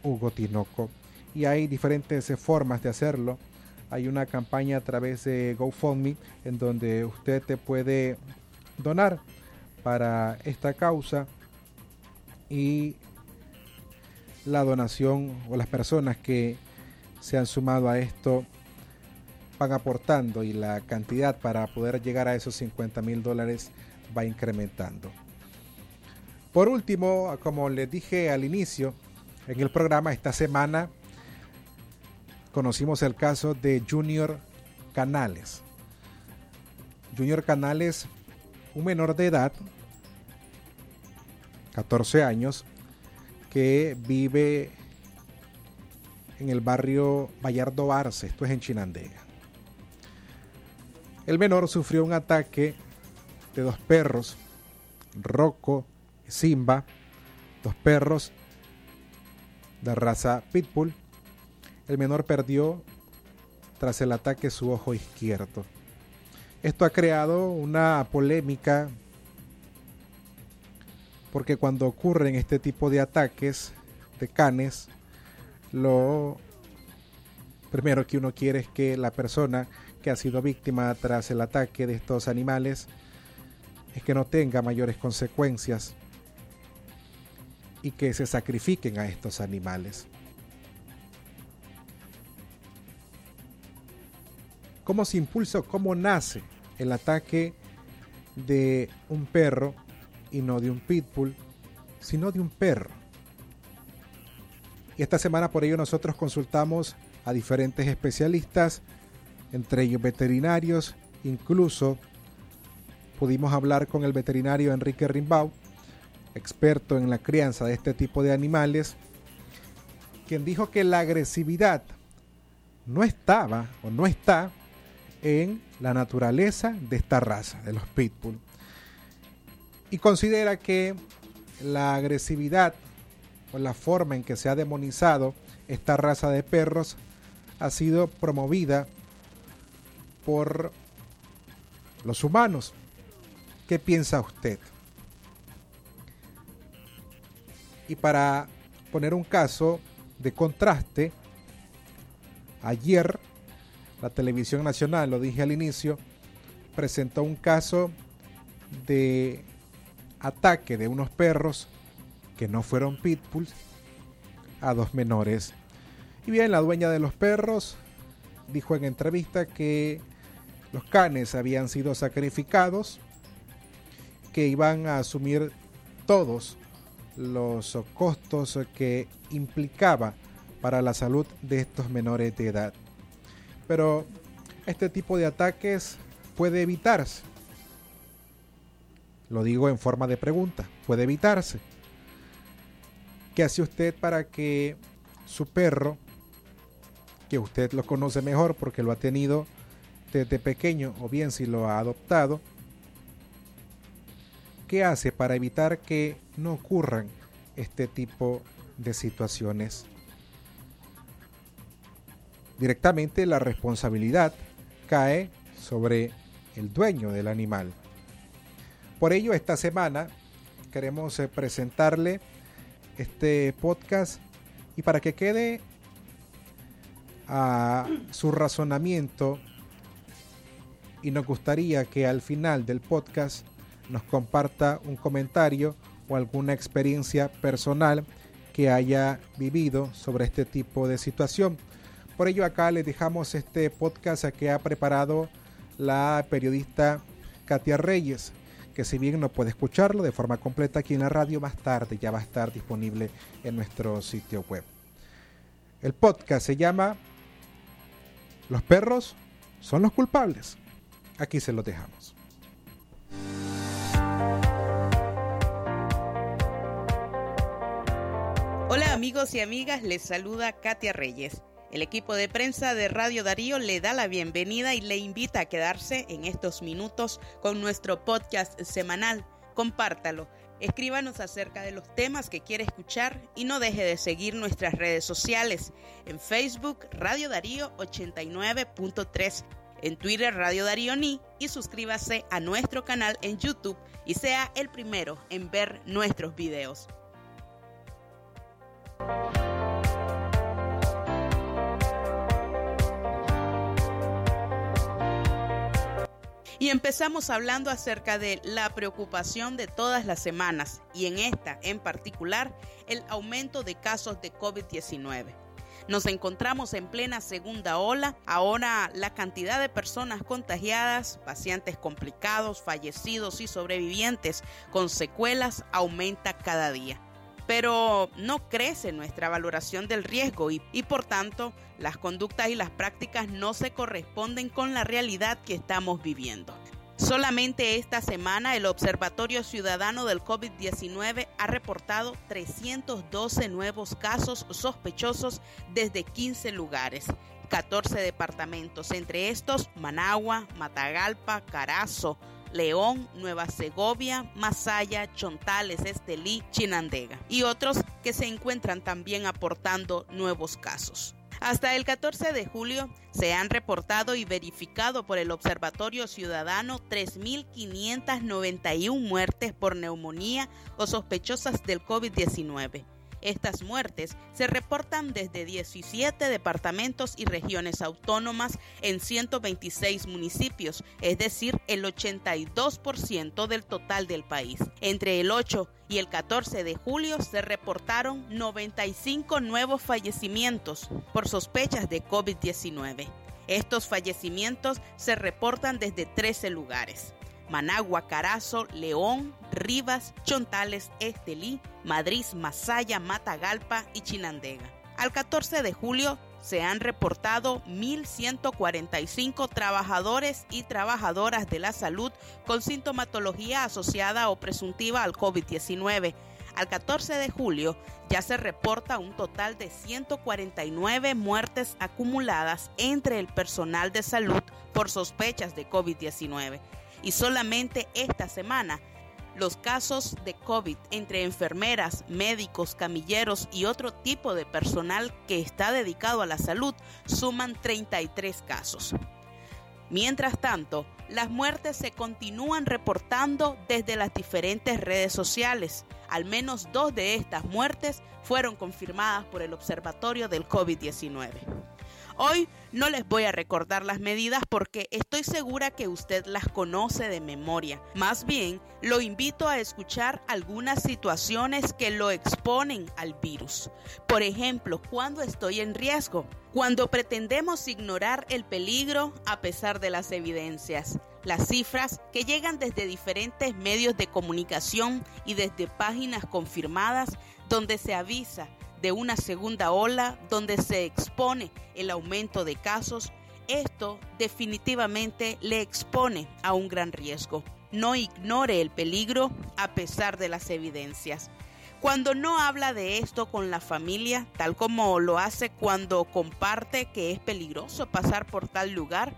Hugo Tinoco. Y hay diferentes formas de hacerlo. Hay una campaña a través de GoFundMe en donde usted te puede donar para esta causa y la donación o las personas que se han sumado a esto van aportando y la cantidad para poder llegar a esos 50 mil dólares va incrementando. Por último, como les dije al inicio, en el programa esta semana conocimos el caso de Junior Canales. Junior Canales, un menor de edad, 14 años, que vive en el barrio Vallardo Arce, esto es en Chinandega. El menor sufrió un ataque de dos perros, Rocco y Simba, dos perros de raza Pitbull. El menor perdió tras el ataque su ojo izquierdo. Esto ha creado una polémica porque cuando ocurren este tipo de ataques de canes, lo primero que uno quiere es que la persona que ha sido víctima tras el ataque de estos animales es que no tenga mayores consecuencias y que se sacrifiquen a estos animales. ¿Cómo se impulsa, cómo nace el ataque de un perro y no de un pitbull, sino de un perro. Y esta semana por ello nosotros consultamos a diferentes especialistas, entre ellos veterinarios, incluso pudimos hablar con el veterinario Enrique Rimbau, experto en la crianza de este tipo de animales, quien dijo que la agresividad no estaba o no está en la naturaleza de esta raza, de los pitbull y considera que la agresividad o la forma en que se ha demonizado esta raza de perros ha sido promovida por los humanos. ¿Qué piensa usted? Y para poner un caso de contraste, ayer la televisión nacional, lo dije al inicio, presentó un caso de ataque de unos perros que no fueron pitbulls a dos menores. Y bien, la dueña de los perros dijo en entrevista que los canes habían sido sacrificados, que iban a asumir todos los costos que implicaba para la salud de estos menores de edad. Pero este tipo de ataques puede evitarse lo digo en forma de pregunta. Puede evitarse. ¿Qué hace usted para que su perro, que usted lo conoce mejor porque lo ha tenido desde pequeño o bien si lo ha adoptado, qué hace para evitar que no ocurran este tipo de situaciones? Directamente la responsabilidad cae sobre el dueño del animal. Por ello, esta semana queremos eh, presentarle este podcast y para que quede a su razonamiento y nos gustaría que al final del podcast nos comparta un comentario o alguna experiencia personal que haya vivido sobre este tipo de situación. Por ello acá les dejamos este podcast que ha preparado la periodista Katia Reyes que si bien no puede escucharlo de forma completa aquí en la radio, más tarde ya va a estar disponible en nuestro sitio web. El podcast se llama Los perros son los culpables. Aquí se lo dejamos. Hola amigos y amigas, les saluda Katia Reyes. El equipo de prensa de Radio Darío le da la bienvenida y le invita a quedarse en estos minutos con nuestro podcast semanal. Compártalo, escríbanos acerca de los temas que quiere escuchar y no deje de seguir nuestras redes sociales. En Facebook, Radio Darío 89.3, en Twitter, Radio Darío Ni y suscríbase a nuestro canal en YouTube y sea el primero en ver nuestros videos. Y empezamos hablando acerca de la preocupación de todas las semanas y en esta en particular el aumento de casos de COVID-19. Nos encontramos en plena segunda ola. Ahora la cantidad de personas contagiadas, pacientes complicados, fallecidos y sobrevivientes con secuelas aumenta cada día pero no crece nuestra valoración del riesgo y, por tanto las conductas y las prácticas no se corresponden con la realidad que estamos viviendo. Solamente esta semana el Observatorio Ciudadano del COVID-19 ha reportado 312 nuevos casos sospechosos desde 15 lugares 14 departamentos, entre estos Managua, Matagalpa, Carazo, León, Nueva Segovia, Masaya, Chontales, Estelí, Chinandega y otros que se encuentran también aportando nuevos casos. Hasta el 14 de julio se han reportado y verificado por el Observatorio Ciudadano 3.591 muertes por neumonía o sospechosas del COVID-19 estas muertes se reportan desde 17 departamentos y regiones autónomas en 126 municipios, es decir, el 82% del total del país. Entre el 8 y el 14 de julio se reportaron 95 nuevos fallecimientos por sospechas de COVID-19. Estos fallecimientos se reportan desde 13 lugares. Managua, Carazo, León, Rivas, Chontales, Estelí, Madrid, Masaya, Matagalpa y Chinandega. Al 14 de julio se han reportado 1.145 trabajadores y trabajadoras de la salud con sintomatología asociada o presuntiva al COVID-19. Al 14 de julio ya se reporta un total de 149 muertes acumuladas entre el personal de salud por sospechas de COVID-19 y solamente esta semana los casos de COVID entre enfermeras, médicos, camilleros y otro tipo de personal que está dedicado a la salud suman 33 casos. Mientras tanto, las muertes se continúan reportando desde las diferentes redes sociales. Al menos dos de estas muertes fueron confirmadas por el Observatorio del COVID-19. Hoy no les voy a recordar las medidas porque estoy segura que usted las conoce de memoria. Más bien, lo invito a escuchar algunas situaciones que lo exponen al virus. Por ejemplo, cuando estoy en riesgo, cuando pretendemos ignorar el peligro a pesar de las evidencias. Las cifras que llegan desde diferentes medios de comunicación y desde páginas confirmadas donde se avisa de una segunda ola donde se expone el aumento de casos, esto definitivamente le expone a un gran riesgo. No ignore el peligro a pesar de las evidencias. Cuando no habla de esto con la familia, tal como lo hace cuando comparte que es peligroso pasar por tal lugar,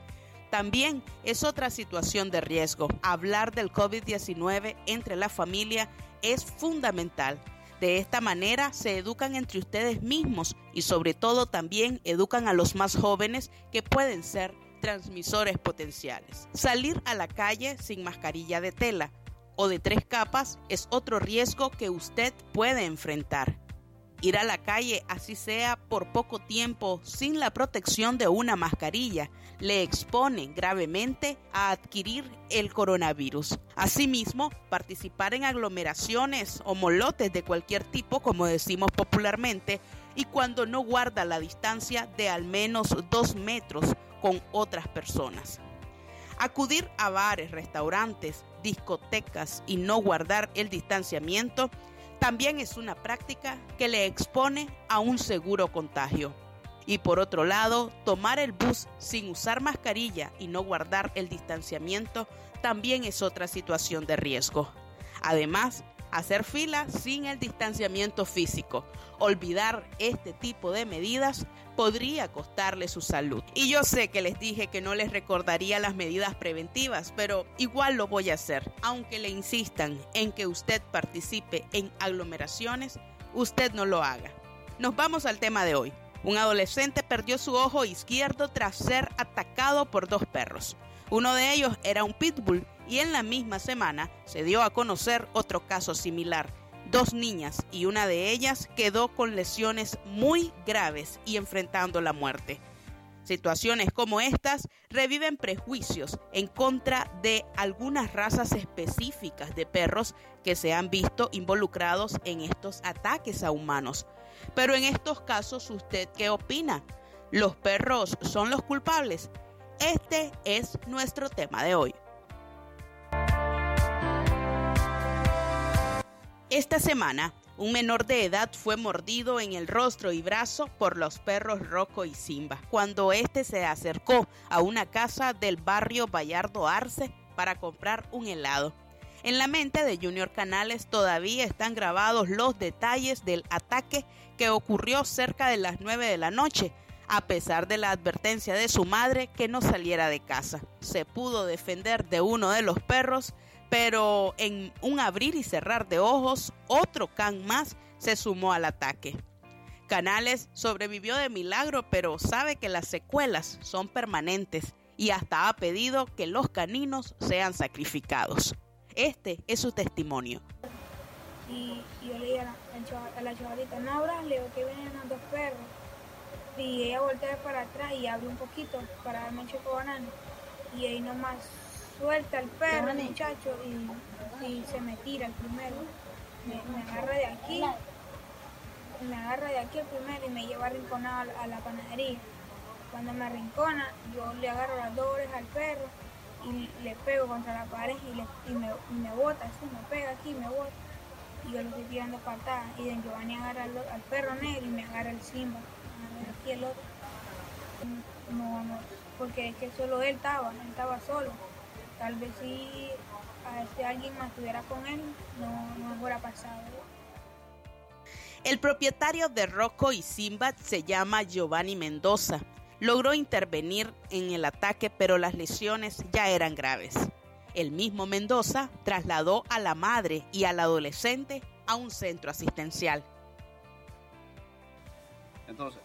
también es otra situación de riesgo. Hablar del COVID-19 entre la familia es fundamental de esta manera se educan entre ustedes mismos y sobre todo también educan a los más jóvenes que pueden ser transmisores potenciales. Salir a la calle sin mascarilla de tela o de tres capas es otro riesgo que usted puede enfrentar. Ir a la calle, así sea por poco tiempo, sin la protección de una mascarilla, le expone gravemente a adquirir el coronavirus. Asimismo, participar en aglomeraciones o molotes de cualquier tipo, como decimos popularmente, y cuando no guarda la distancia de al menos dos metros con otras personas. Acudir a bares, restaurantes, discotecas y no guardar el distanciamiento también es una práctica que le expone a un seguro contagio. Y por otro lado, tomar el bus sin usar mascarilla y no guardar el distanciamiento también es otra situación de riesgo. Además, hacer fila sin el distanciamiento físico. Olvidar este tipo de medidas podría costarle su salud. Y yo sé que les dije que no les recordaría las medidas preventivas, pero igual lo voy a hacer. Aunque le insistan en que usted participe en aglomeraciones, usted no lo haga. Nos vamos al tema de hoy. Un adolescente perdió su ojo izquierdo tras ser atacado por dos perros. Uno de ellos era un pitbull y en la misma semana se dio a conocer otro caso similar. Dos niñas y una de ellas quedó con lesiones muy graves y enfrentando la muerte. Situaciones como estas reviven prejuicios en contra de algunas razas específicas de perros que se han visto involucrados en estos ataques a humanos. Pero en estos casos, ¿usted qué opina? ¿Los perros son los culpables? Este es nuestro tema de hoy. Esta semana, un menor de edad fue mordido en el rostro y brazo por los perros Rocco y Simba cuando este se acercó a una casa del barrio Bayardo Arce para comprar un helado. En la mente de Junior Canales todavía están grabados los detalles del ataque que ocurrió cerca de las 9 de la noche, a pesar de la advertencia de su madre que no saliera de casa. Se pudo defender de uno de los perros pero en un abrir y cerrar de ojos, otro can más se sumó al ataque. Canales sobrevivió de milagro, pero sabe que las secuelas son permanentes y hasta ha pedido que los caninos sean sacrificados. Este es su testimonio. Y, yo le dije a la, chavalita, no, le digo que vienen los dos perros. Y ella voltea para atrás y abre un poquito para darme un choco banano. Y ahí nomás suelta el perro, el muchacho, y, se me tira el primero. Me, agarra de aquí, me agarra de aquí el primero y me lleva arrinconado a, la panadería. Cuando me arrincona, yo le agarro las dos orejas al perro y le pego contra la pared y, me, me bota, así me pega aquí y me bota. Y yo le estoy tirando patadas. Y de Giovanni agarra al, perro negro y me agarra el Simba. aquí el otro. No, no, porque es que solo él estaba, él estaba solo. Tal vez si a este alguien más estuviera con él, no, no hubiera pasado. El propietario de Rocco y Simba se llama Giovanni Mendoza. Logró intervenir en el ataque, pero las lesiones ya eran graves. El mismo Mendoza trasladó a la madre y al adolescente a un centro asistencial. Entonces,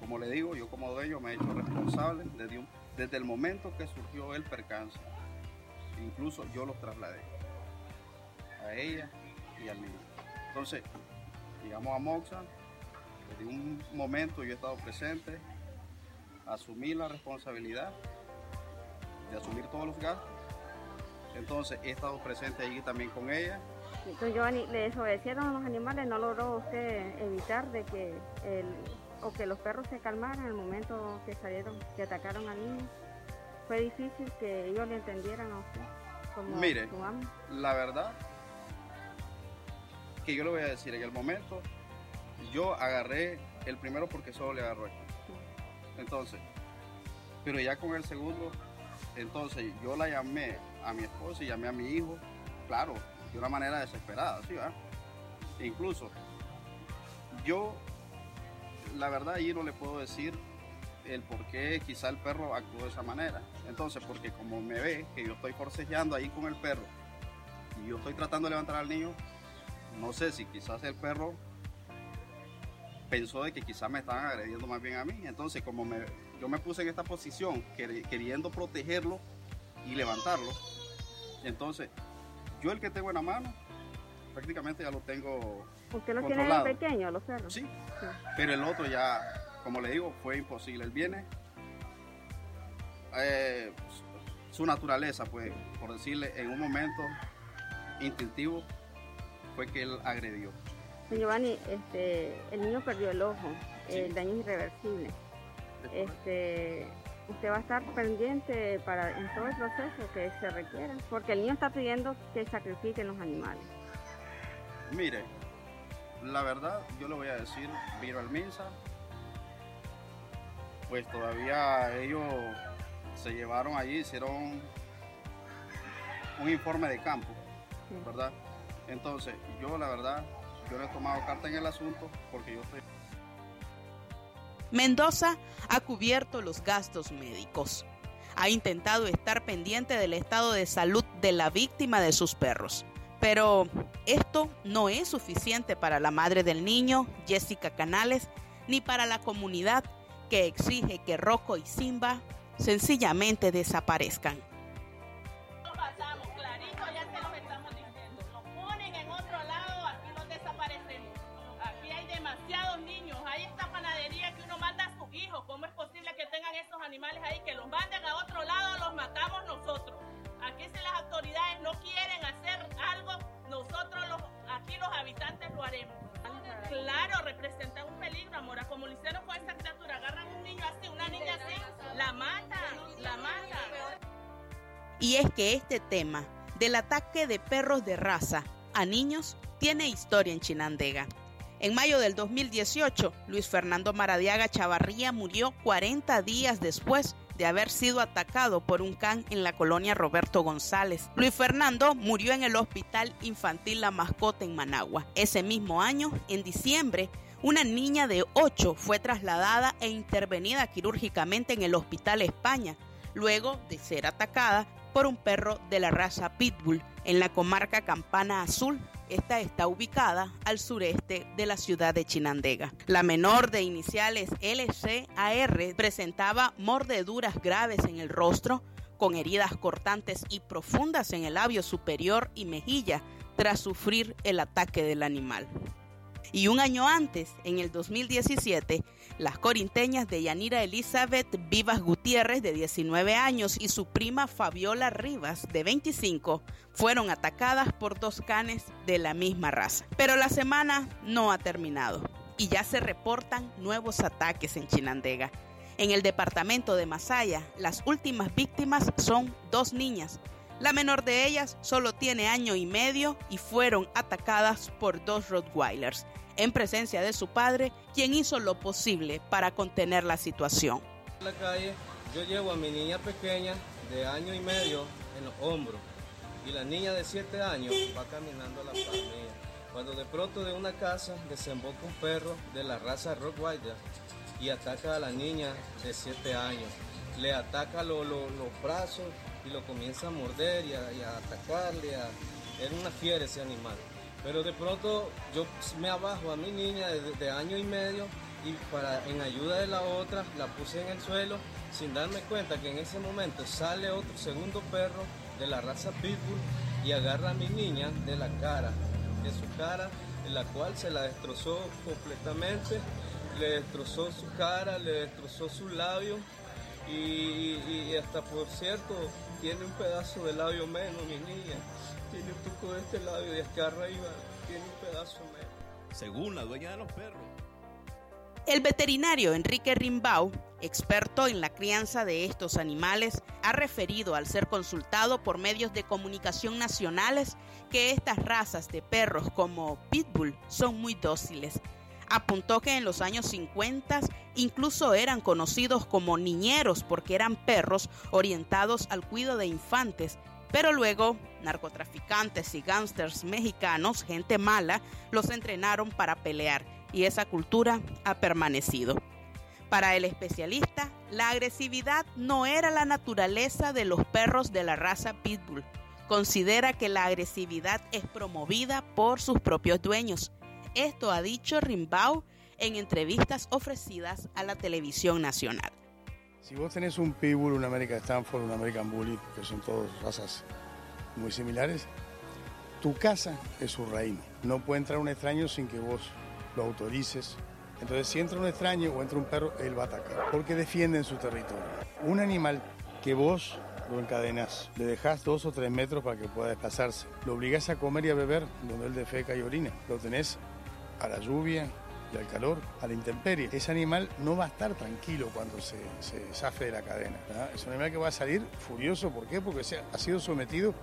como le digo, yo como dueño me he hecho responsable desde un desde el momento que surgió el percance. Incluso yo los trasladé a ella y al niño. Entonces, llegamos a Moxa, desde un momento yo he estado presente, asumí la responsabilidad de asumir todos los gastos. Entonces he estado presente allí también con ella. Entonces, Giovanni, ¿le desobedecieron a los animales? ¿No logró usted evitar de que o que los perros se calmaran el momento que salieron, que atacaron al niño. Fue difícil que ellos le entendieran a usted como Mire, la verdad que yo le voy a decir, en el momento yo agarré el primero porque solo le agarró aquí. Entonces, pero ya con el segundo, entonces yo la llamé a mi esposa y llamé a mi hijo, claro, de una manera desesperada, ¿sí? E incluso yo la verdad ahí no le puedo decir el por qué quizá el perro actuó de esa manera. Entonces, porque como me ve que yo estoy forcejeando ahí con el perro y yo estoy tratando de levantar al niño, no sé si quizás el perro pensó de que quizás me estaban agrediendo más bien a mí. Entonces, como me, yo me puse en esta posición queriendo protegerlo y levantarlo, entonces yo el que tengo en la mano prácticamente ya lo tengo. ¿Usted lo tiene pequeño, los perros? Sí, pero el otro ya, como le digo, fue imposible. Él viene, eh, su naturaleza, pues, por decirle, en un momento instintivo, fue que él agredió. Giovanni, este, el niño perdió el ojo, el daño es irreversible. Este, usted va a estar pendiente para en todo el proceso que se requiera, porque el niño está pidiendo que sacrifiquen los animales. Mire, la verdad, yo le voy a decir, Viro Alminza, pues todavía ellos se llevaron allí, hicieron un informe de campo, ¿verdad? Entonces, yo la verdad, yo no he tomado carta en el asunto porque yo estoy... Mendoza ha cubierto los gastos médicos. Ha intentado estar pendiente del estado de salud de la víctima de sus perros. Pero esto no es suficiente para la madre del niño, Jessica Canales, ni para la comunidad que exige que Rocco y Simba sencillamente desaparezcan. Del ataque de perros de raza a niños tiene historia en Chinandega. En mayo del 2018, Luis Fernando Maradiaga Chavarría murió 40 días después de haber sido atacado por un can en la colonia Roberto González. Luis Fernando murió en el Hospital Infantil La Mascota en Managua. Ese mismo año, en diciembre, una niña de 8 fue trasladada e intervenida quirúrgicamente en el Hospital España, luego de ser atacada por un perro de la raza Pitbull en la comarca Campana Azul. Esta está ubicada al sureste de la ciudad de Chinandega. La menor de iniciales LCAR presentaba mordeduras graves en el rostro, con heridas cortantes y profundas en el labio superior y mejilla tras sufrir el ataque del animal. Y un año antes, en el 2017, las corinteñas de Yanira Elizabeth Vivas Gutiérrez, de 19 años, y su prima Fabiola Rivas, de 25, fueron atacadas por dos canes de la misma raza. Pero la semana no ha terminado y ya se reportan nuevos ataques en Chinandega. En el departamento de Masaya, las últimas víctimas son dos niñas. La menor de ellas solo tiene año y medio y fueron atacadas por dos Rottweilers en presencia de su padre, quien hizo lo posible para contener la situación. En la calle yo llevo a mi niña pequeña de año y medio en los hombros y la niña de 7 años va caminando a la par Cuando de pronto de una casa desemboca un perro de la raza Rottweiler y ataca a la niña de 7 años. Le ataca los brazos y lo comienza a morder y a, atacarle. Era una fiera ese animal. Pero de pronto yo me abajo a mi niña de, año y medio y para en ayuda de la otra la puse en el suelo sin darme cuenta que en ese momento sale otro segundo perro de la raza Pitbull y agarra a mi niña de la cara, de su cara, en la cual se la destrozó completamente, le destrozó su cara, le destrozó su labio y, y hasta por cierto tiene un pedazo de labio menos mi niña tiene un poco de este labio y que arriba tiene un pedazo menos. Según la dueña de los perros. El veterinario Enrique Rimbau, experto en la crianza de estos animales, ha referido al ser consultado por medios de comunicación nacionales que estas razas de perros como Pitbull son muy dóciles. Apuntó que en los años 50 incluso eran conocidos como niñeros porque eran perros orientados al cuidado de infantes pero luego, narcotraficantes y gángsters mexicanos, gente mala, los entrenaron para pelear y esa cultura ha permanecido. Para el especialista, la agresividad no era la naturaleza de los perros de la raza Pitbull. Considera que la agresividad es promovida por sus propios dueños. Esto ha dicho Rimbau en entrevistas ofrecidas a la televisión nacional. Si vos tenés un Pitbull, un American Stanford, un American Bully, que son todas razas muy similares, tu casa es su reino. No puede entrar un extraño sin que vos lo autorices. Entonces, si entra un extraño o entra un perro, él va a atacar, porque defienden su territorio. Un animal que vos lo encadenas, le dejas dos o tres metros para que pueda desplazarse, lo obligas a comer y a beber donde él defeca y orina, lo tenés a la lluvia, al calor, a la intemperie. Ese animal no va a estar tranquilo cuando se, se zafe de la cadena. Es un animal que va a salir furioso. ¿Por qué? Porque se ha sido sometido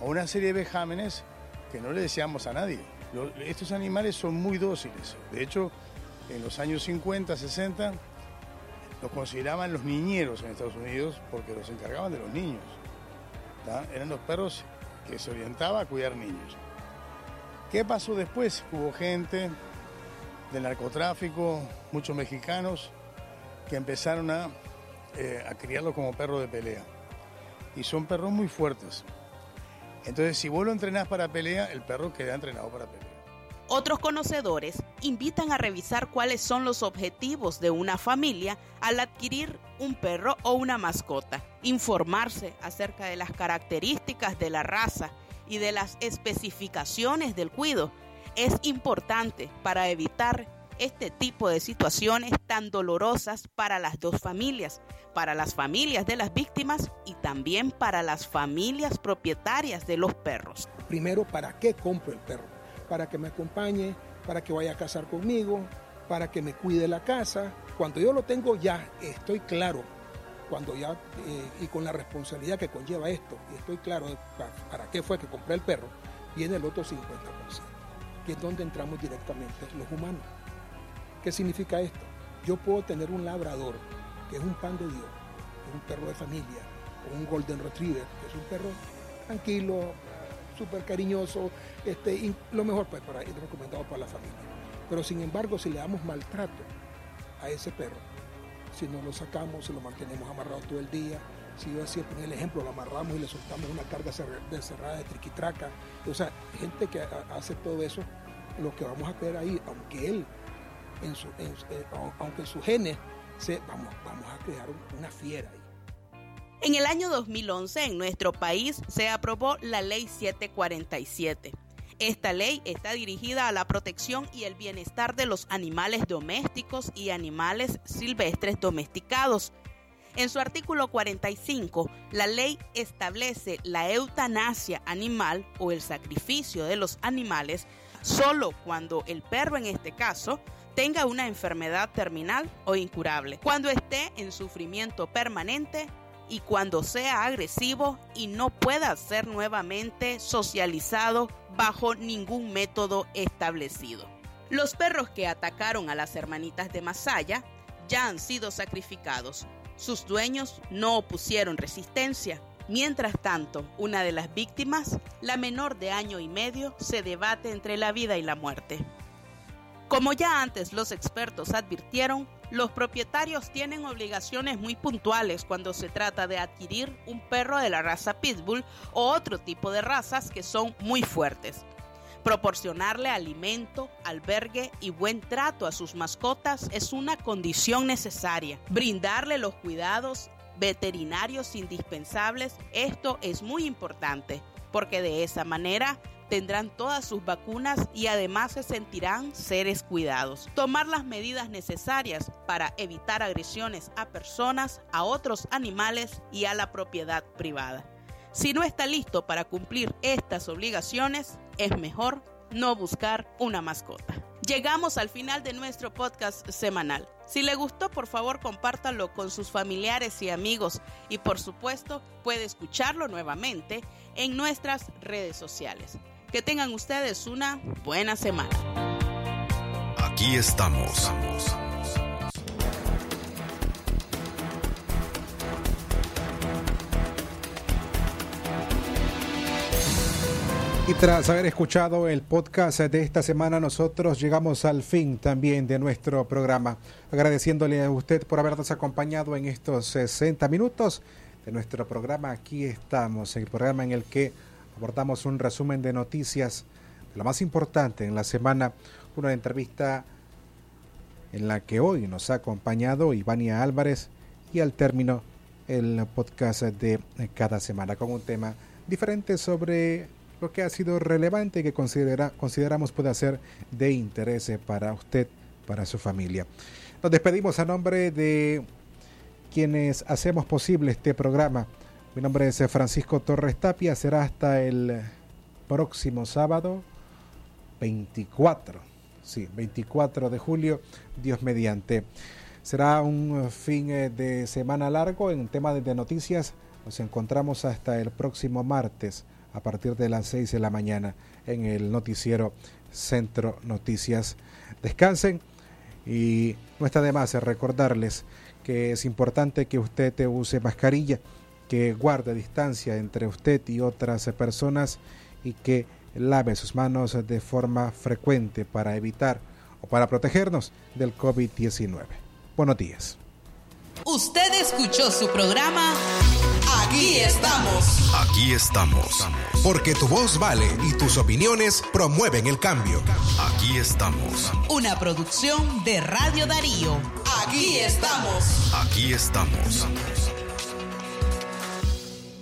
a una serie de vejámenes que no le deseamos a nadie. estos animales son muy dóciles. De hecho, en los años 50, 60, los consideraban los niñeros en Estados Unidos porque los encargaban de los niños. Eran los perros que se orientaban a cuidar niños. ¿Qué pasó después? Hubo gente del narcotráfico, muchos mexicanos, que empezaron a, eh, a criarlos como perros de pelea. Y son perros muy fuertes. Entonces, si vos lo entrenás para pelea, el perro queda entrenado para pelea. Otros conocedores invitan a revisar cuáles son los objetivos de una familia al adquirir un perro o una mascota, informarse acerca de las características de la raza y de las especificaciones del cuido. Es importante para evitar este tipo de situaciones tan dolorosas para las dos familias, para las familias de las víctimas y también para las familias propietarias de los perros. Primero, ¿para qué compro el perro? Para que me acompañe, para que vaya a casar conmigo, para que me cuide la casa. Cuando yo lo tengo ya, estoy claro, cuando ya, eh, y con la responsabilidad que conlleva esto, y estoy claro para, qué fue que compré el perro, viene el otro 50%, que es donde entramos directamente los humanos. ¿Qué significa esto? Yo puedo tener un labrador, que es un pan de Dios, un perro de familia, o un golden retriever, que es un perro tranquilo, súper cariñoso, este, lo mejor pues, para recomendado para la familia. Pero sin embargo, si le damos maltrato a ese perro, si no lo sacamos, si lo mantenemos amarrado todo el día, si yo decía, poner el ejemplo, lo amarramos y le soltamos una carga de cerrada de triquitraca, o sea, gente que hace todo eso, lo que vamos a ver ahí, aunque él en su, en, eh, aunque en su genes, se, vamos, vamos a crear una fiera ahí. En el año 2011 en nuestro país se aprobó la Ley 747. Esta ley está dirigida a la protección y el bienestar de los animales domésticos y animales silvestres domesticados. En su artículo 45, la ley establece la eutanasia animal o el sacrificio de los animales solo cuando el perro en este caso tenga una enfermedad terminal o incurable, cuando esté en sufrimiento permanente y cuando sea agresivo y no pueda ser nuevamente socializado bajo ningún método establecido. Los perros que atacaron a las hermanitas de Masaya ya han sido sacrificados. Sus dueños no opusieron resistencia. Mientras tanto, una de las víctimas, la menor de año y medio, se debate entre la vida y la muerte. Como ya antes los expertos advirtieron, los propietarios tienen obligaciones muy puntuales cuando se trata de adquirir un perro de la raza pitbull o otro tipo de razas que son muy fuertes. Proporcionarle alimento, albergue y buen trato a sus mascotas es una condición necesaria. Brindarle los cuidados veterinarios indispensables, esto es muy importante, porque de esa manera tendrán todas sus vacunas y además se sentirán seres cuidados. Tomar las medidas necesarias para evitar agresiones a personas, a otros animales y a la propiedad privada. Si no está listo para cumplir estas obligaciones, es mejor no buscar una mascota. Llegamos al final de nuestro podcast semanal. Si le gustó, por favor, compártalo con sus familiares y amigos y por supuesto puede escucharlo nuevamente en nuestras redes sociales. Que tengan ustedes una buena semana. Aquí estamos. Y tras haber escuchado el podcast de esta semana, nosotros llegamos al fin también de nuestro programa, agradeciéndole a usted por habernos acompañado en estos 60 minutos de nuestro programa. Aquí estamos, el programa en el que abordamos un resumen de noticias de lo más importante en la semana, una entrevista en la que hoy nos ha acompañado Ivania Álvarez y al término el podcast de cada semana con un tema diferente sobre lo que ha sido relevante y que considera, consideramos puede ser de interés para usted, para su familia. Nos despedimos a nombre de quienes hacemos posible este programa mi nombre es Francisco Torres Tapia. Será hasta el próximo sábado 24. Sí, 24 de julio, Dios mediante. Será un fin eh, de semana largo en tema de noticias. Nos encontramos hasta el próximo martes a partir de las 6 de la mañana en el noticiero Centro Noticias. Descansen y no está de más recordarles que es importante que usted use mascarilla que guarde distancia entre usted y otras personas y que lave sus manos de forma frecuente para evitar o para protegernos del COVID-19. Buenos días. Usted escuchó su programa Aquí estamos. Aquí estamos. Porque tu voz vale y tus opiniones promueven el cambio. Aquí estamos. Una producción de Radio Darío. Aquí estamos. Aquí estamos.